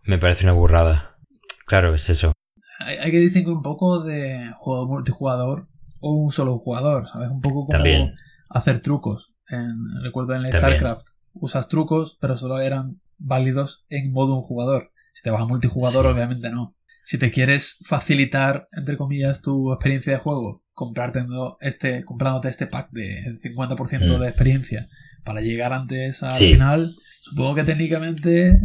Me parece una burrada. Claro, es eso. Hay, que distinguir un poco de juego multijugador o un solo jugador, ¿sabes? Un poco como También. hacer trucos. En, recuerdo en StarCraft, usas trucos, pero solo eran válidos en modo un jugador. Si te vas a multijugador, obviamente no. Si te quieres facilitar, entre comillas, tu experiencia de juego comprarte este, comprándote este pack de 50% mm. de experiencia para llegar antes al final, supongo que técnicamente...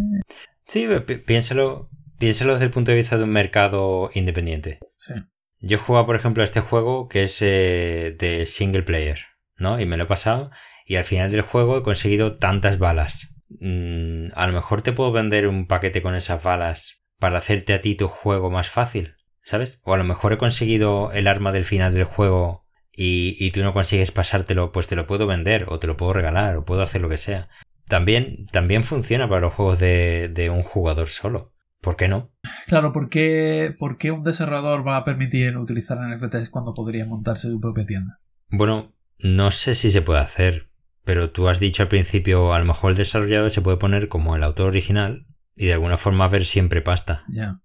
Sí, piénsalo, piénsalo desde el punto de vista de un mercado independiente. Sí. Yo he jugado, por ejemplo, a este juego que es eh, de single player, ¿no? Y me lo he pasado y al final del juego he conseguido tantas balas. Mm, a lo mejor te puedo vender un paquete con esas balas para hacerte a ti tu juego más fácil. ¿Sabes? O a lo mejor he conseguido el arma del final del juego y, tú no consigues pasártelo, pues te lo puedo vender o te lo puedo regalar o puedo hacer lo que sea. También, también funciona para los juegos de, un jugador solo. ¿Por qué no? Claro, ¿por qué, un desarrollador va a permitir utilizar NFTs cuando podría montarse su propia tienda? Bueno, no sé si se puede hacer, pero tú has dicho al principio, a lo mejor el desarrollador se puede poner como el autor original y de alguna forma ver siempre pasta. Ya.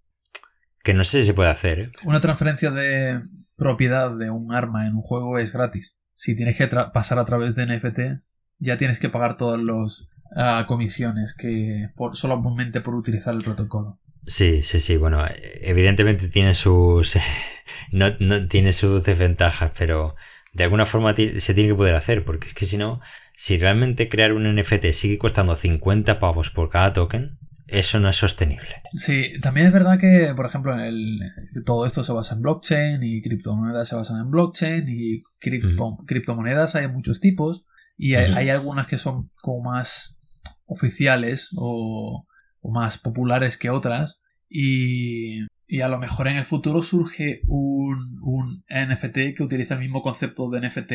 Que no sé si se puede hacer. ¿eh? Una transferencia de propiedad de un arma en un juego es gratis. Si tienes que pasar a través de NFT, ya tienes que pagar todas las ah, comisiones que por, solamente por utilizar el protocolo. Sí, sí, sí. Bueno, evidentemente tiene sus. no, no, tiene sus desventajas, pero de alguna forma se tiene que poder hacer, porque es que si no, si realmente crear un NFT sigue costando 50 pavos por cada token, eso no es sostenible. Sí, también es verdad que, por ejemplo, el, todo esto se basa en blockchain y criptomonedas se basan en blockchain y criptomonedas hay muchos tipos y hay, algunas que son como más oficiales o, más populares que otras y, a lo mejor en el futuro surge un, un NFT que utiliza el mismo concepto de NFT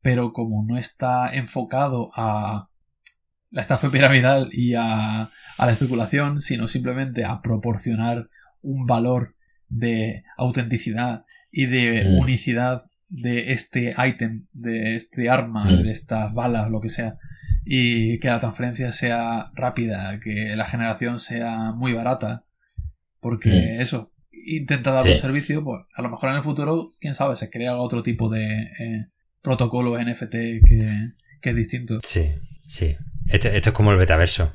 pero como no está enfocado a la estafa piramidal y a, a la especulación, sino simplemente a proporcionar un valor de autenticidad y de Mm. unicidad de este ítem, de este arma, Mm. de estas balas, lo que sea, y que la transferencia sea rápida, que la generación sea muy barata, porque Mm. eso, intenta dar Sí. un servicio, pues a lo mejor en el futuro, quién sabe, se crea otro tipo de eh, protocolo NFT que, que es distinto. Sí, sí. Esto, esto es como el betaverso.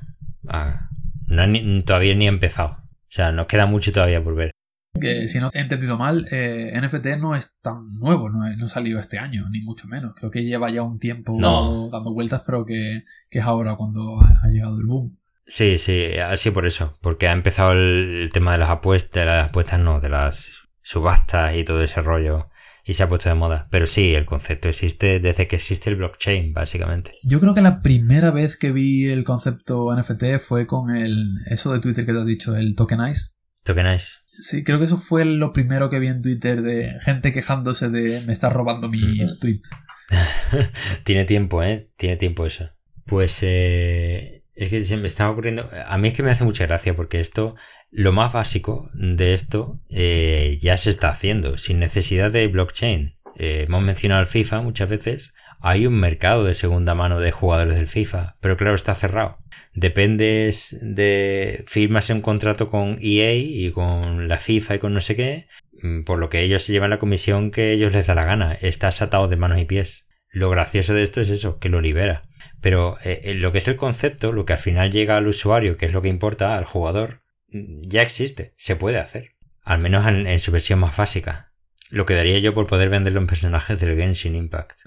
Ah, no ni- todavía ni ha empezado. O sea, nos queda mucho todavía por ver. Que si no he entendido mal, eh, NFT no es tan nuevo, no, no salió este año, ni mucho menos. Creo que lleva ya un tiempo No. dando vueltas, pero que, que es ahora cuando ha, ha llegado el boom. Sí, sí, así por eso. Porque ha empezado el, el tema de las apuestas, de las apuestas no, de las subastas y todo ese rollo. Y se ha puesto de moda. Pero sí, el concepto existe desde que existe el blockchain, básicamente. Yo creo que la primera vez que vi el concepto NFT fue con el eso de Twitter que te has dicho, el tokenize. Tokenize. Sí, creo que eso fue lo primero que vi en Twitter de gente quejándose de me estás robando mi Ujú. tweet. Tiene tiempo, ¿eh? Tiene tiempo eso. Pues eh, es que se me estaba ocurriendo... A mí es que me hace mucha gracia porque esto, lo más básico de esto eh, ya se está haciendo sin necesidad de blockchain. Eh, hemos mencionado el FIFA muchas veces. Hay un mercado de segunda mano de jugadores del FIFA, pero claro, está cerrado. Dependes de... firmas un contrato con EA y con la FIFA y con no sé qué, mm, por lo que ellos se llevan la comisión que ellos les da la gana. Estás atado de manos y pies. Lo gracioso de esto es eso, que lo libera. Pero eh, eh, lo que es el concepto, lo que al final llega al usuario, que es lo que importa, al jugador, mm, ya existe, se puede hacer. Al menos en, en su versión más básica. Lo que daría yo por poder venderlo en personajes del Genshin Impact.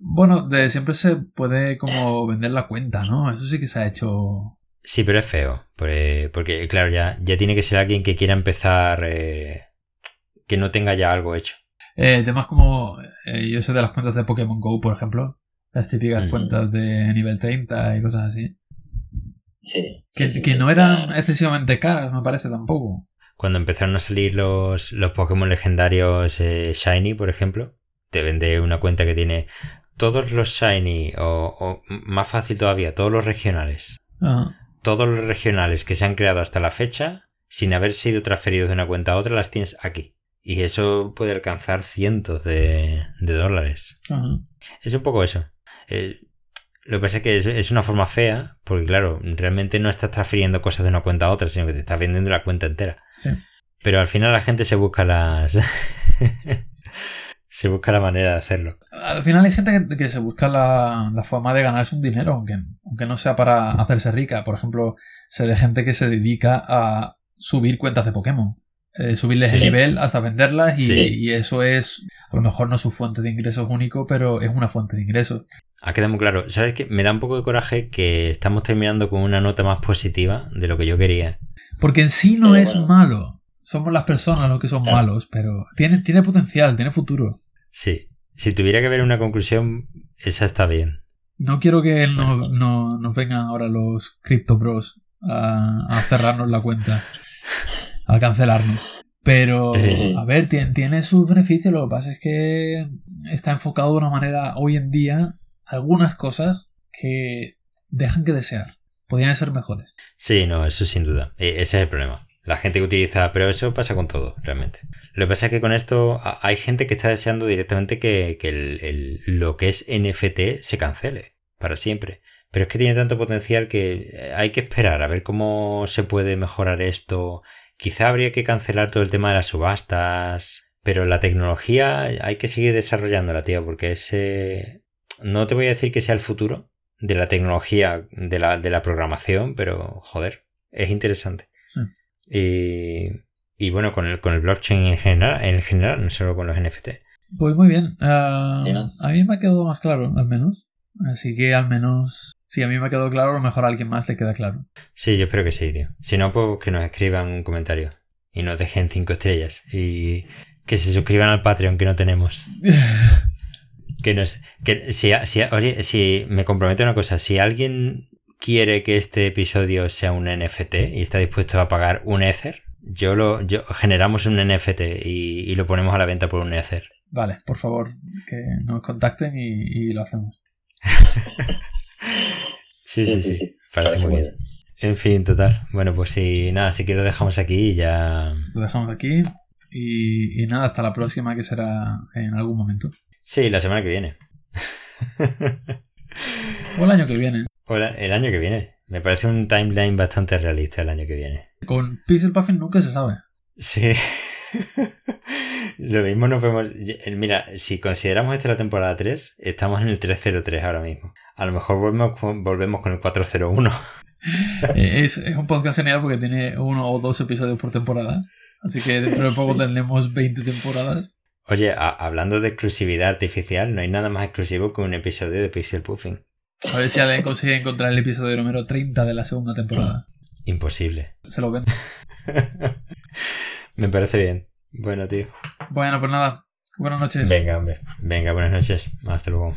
Bueno, de siempre se puede como vender la cuenta, ¿no? Eso sí que se ha hecho. Sí, pero es feo. Porque, porque, claro, ya, ya tiene que ser alguien que quiera empezar. eh, que no tenga ya algo hecho. Eh, temas como. eh, yo sé de las cuentas de Pokémon Go, por ejemplo. Las típicas Ujú. cuentas de nivel 30 y cosas así. Sí. Que, sí, sí, que sí. no eran excesivamente caras, me parece tampoco. Cuando empezaron a salir los, los Pokémon legendarios eh, Shiny, por ejemplo, te vende una cuenta que tiene todos los Shiny, o, o más fácil todavía, todos los regionales. Ah, Todos los regionales que se han creado hasta la fecha, sin haber sido transferidos de una cuenta a otra, las tienes aquí. Y eso puede alcanzar cientos de, de dólares. ajá. Es un poco eso. Eh, lo que pasa es que es, es una forma fea, porque claro, realmente no estás transfiriendo cosas de una cuenta a otra, sino que te estás vendiendo la cuenta entera. Sí. Pero al final la gente se busca las. se busca la manera de hacerlo. Al final hay gente que, que se busca la, la forma de ganarse un dinero, aunque, aunque no sea para hacerse rica. Por ejemplo, sé de gente que se dedica a subir cuentas de Pokémon. Eh, subirles Sí. el nivel hasta venderlas y, Sí. y eso es, a lo mejor no su fuente de ingresos único, pero es una fuente de ingresos. Ha quedado muy claro. ¿Sabes qué? Me da un poco de coraje que estamos terminando con una nota más positiva de lo que yo quería. Porque en sí no Pero es bueno. malo. Somos las personas los que son Claro. malos, pero tiene, tiene potencial, tiene futuro. Sí. Si tuviera que ver una conclusión, esa está bien. No quiero que no, no- nos vengan ahora los Crypto Bros a, a cerrarnos la cuenta, a cancelarnos. Pero, a ver, tiene, tiene sus beneficios. Lo que pasa es que está enfocado de una manera hoy en día algunas cosas que dejan que desear. Podrían ser mejores. Sí, no, eso sin duda. E- Ese es el problema. La gente que utiliza, pero eso pasa con todo, realmente. Lo que pasa es que con esto hay gente que está deseando directamente que, que el- el- lo que es NFT se cancele para siempre. Pero es que tiene tanto potencial que eh, hay que esperar a ver cómo se puede mejorar esto. Quizá habría que cancelar todo el tema de las subastas. Pero la tecnología hay que seguir desarrollándola, tío, porque ese... No te voy a decir que sea el futuro de la tecnología, de la, de la programación, pero joder, es interesante. Sí. Y, y bueno, con el, con el blockchain en general, en general, no solo con los NFT. Pues muy bien. Ah, Sí, ¿no? A mí me ha quedado más claro, al menos. Así que al menos, si a mí me ha quedado claro, a lo mejor a alguien más le queda claro. Sí, yo espero que sí, tío. Si no, pues que nos escriban un comentario y nos dejen cinco estrellas y que se suscriban al Patreon que no tenemos. Que nos, que si, si, oye, si me comprometo una cosa, si alguien quiere que este episodio sea un NFT y está dispuesto a pagar un Ether, yo lo, yo generamos un NFT y, y lo ponemos a la venta por un Ether. Vale, por favor, que nos contacten y, y lo hacemos. Sí, sí, sí. Parece, muy bien. En fin, total. Bueno, pues si nada, si que lo dejamos aquí y ya. Lo dejamos aquí. Y, nada, hasta la próxima que será en algún momento. Sí, la semana que viene. o el año que viene. O el año que viene. Me parece un timeline bastante realista el año que viene. Con Pixel Puffin nunca se sabe. Sí. Lo mismo nos vemos. Mira, si consideramos esta la temporada 3, estamos en el 303 ahora mismo. A lo mejor volvemos con, volvemos con el 401. Eh, es, es un podcast genial porque tiene uno o dos episodios por temporada. Así que dentro de poco tendremos 20 temporadas. Oye, hablando de exclusividad artificial, no hay nada más exclusivo que un episodio de Pixel Puffing. A ver si alguien consigue encontrar el episodio número 30 de la segunda temporada. Imposible. Se lo ven. Me parece bien. Bueno, tío. Bueno, pues nada. Buenas noches. Venga, hombre. Venga, buenas noches. Hasta luego.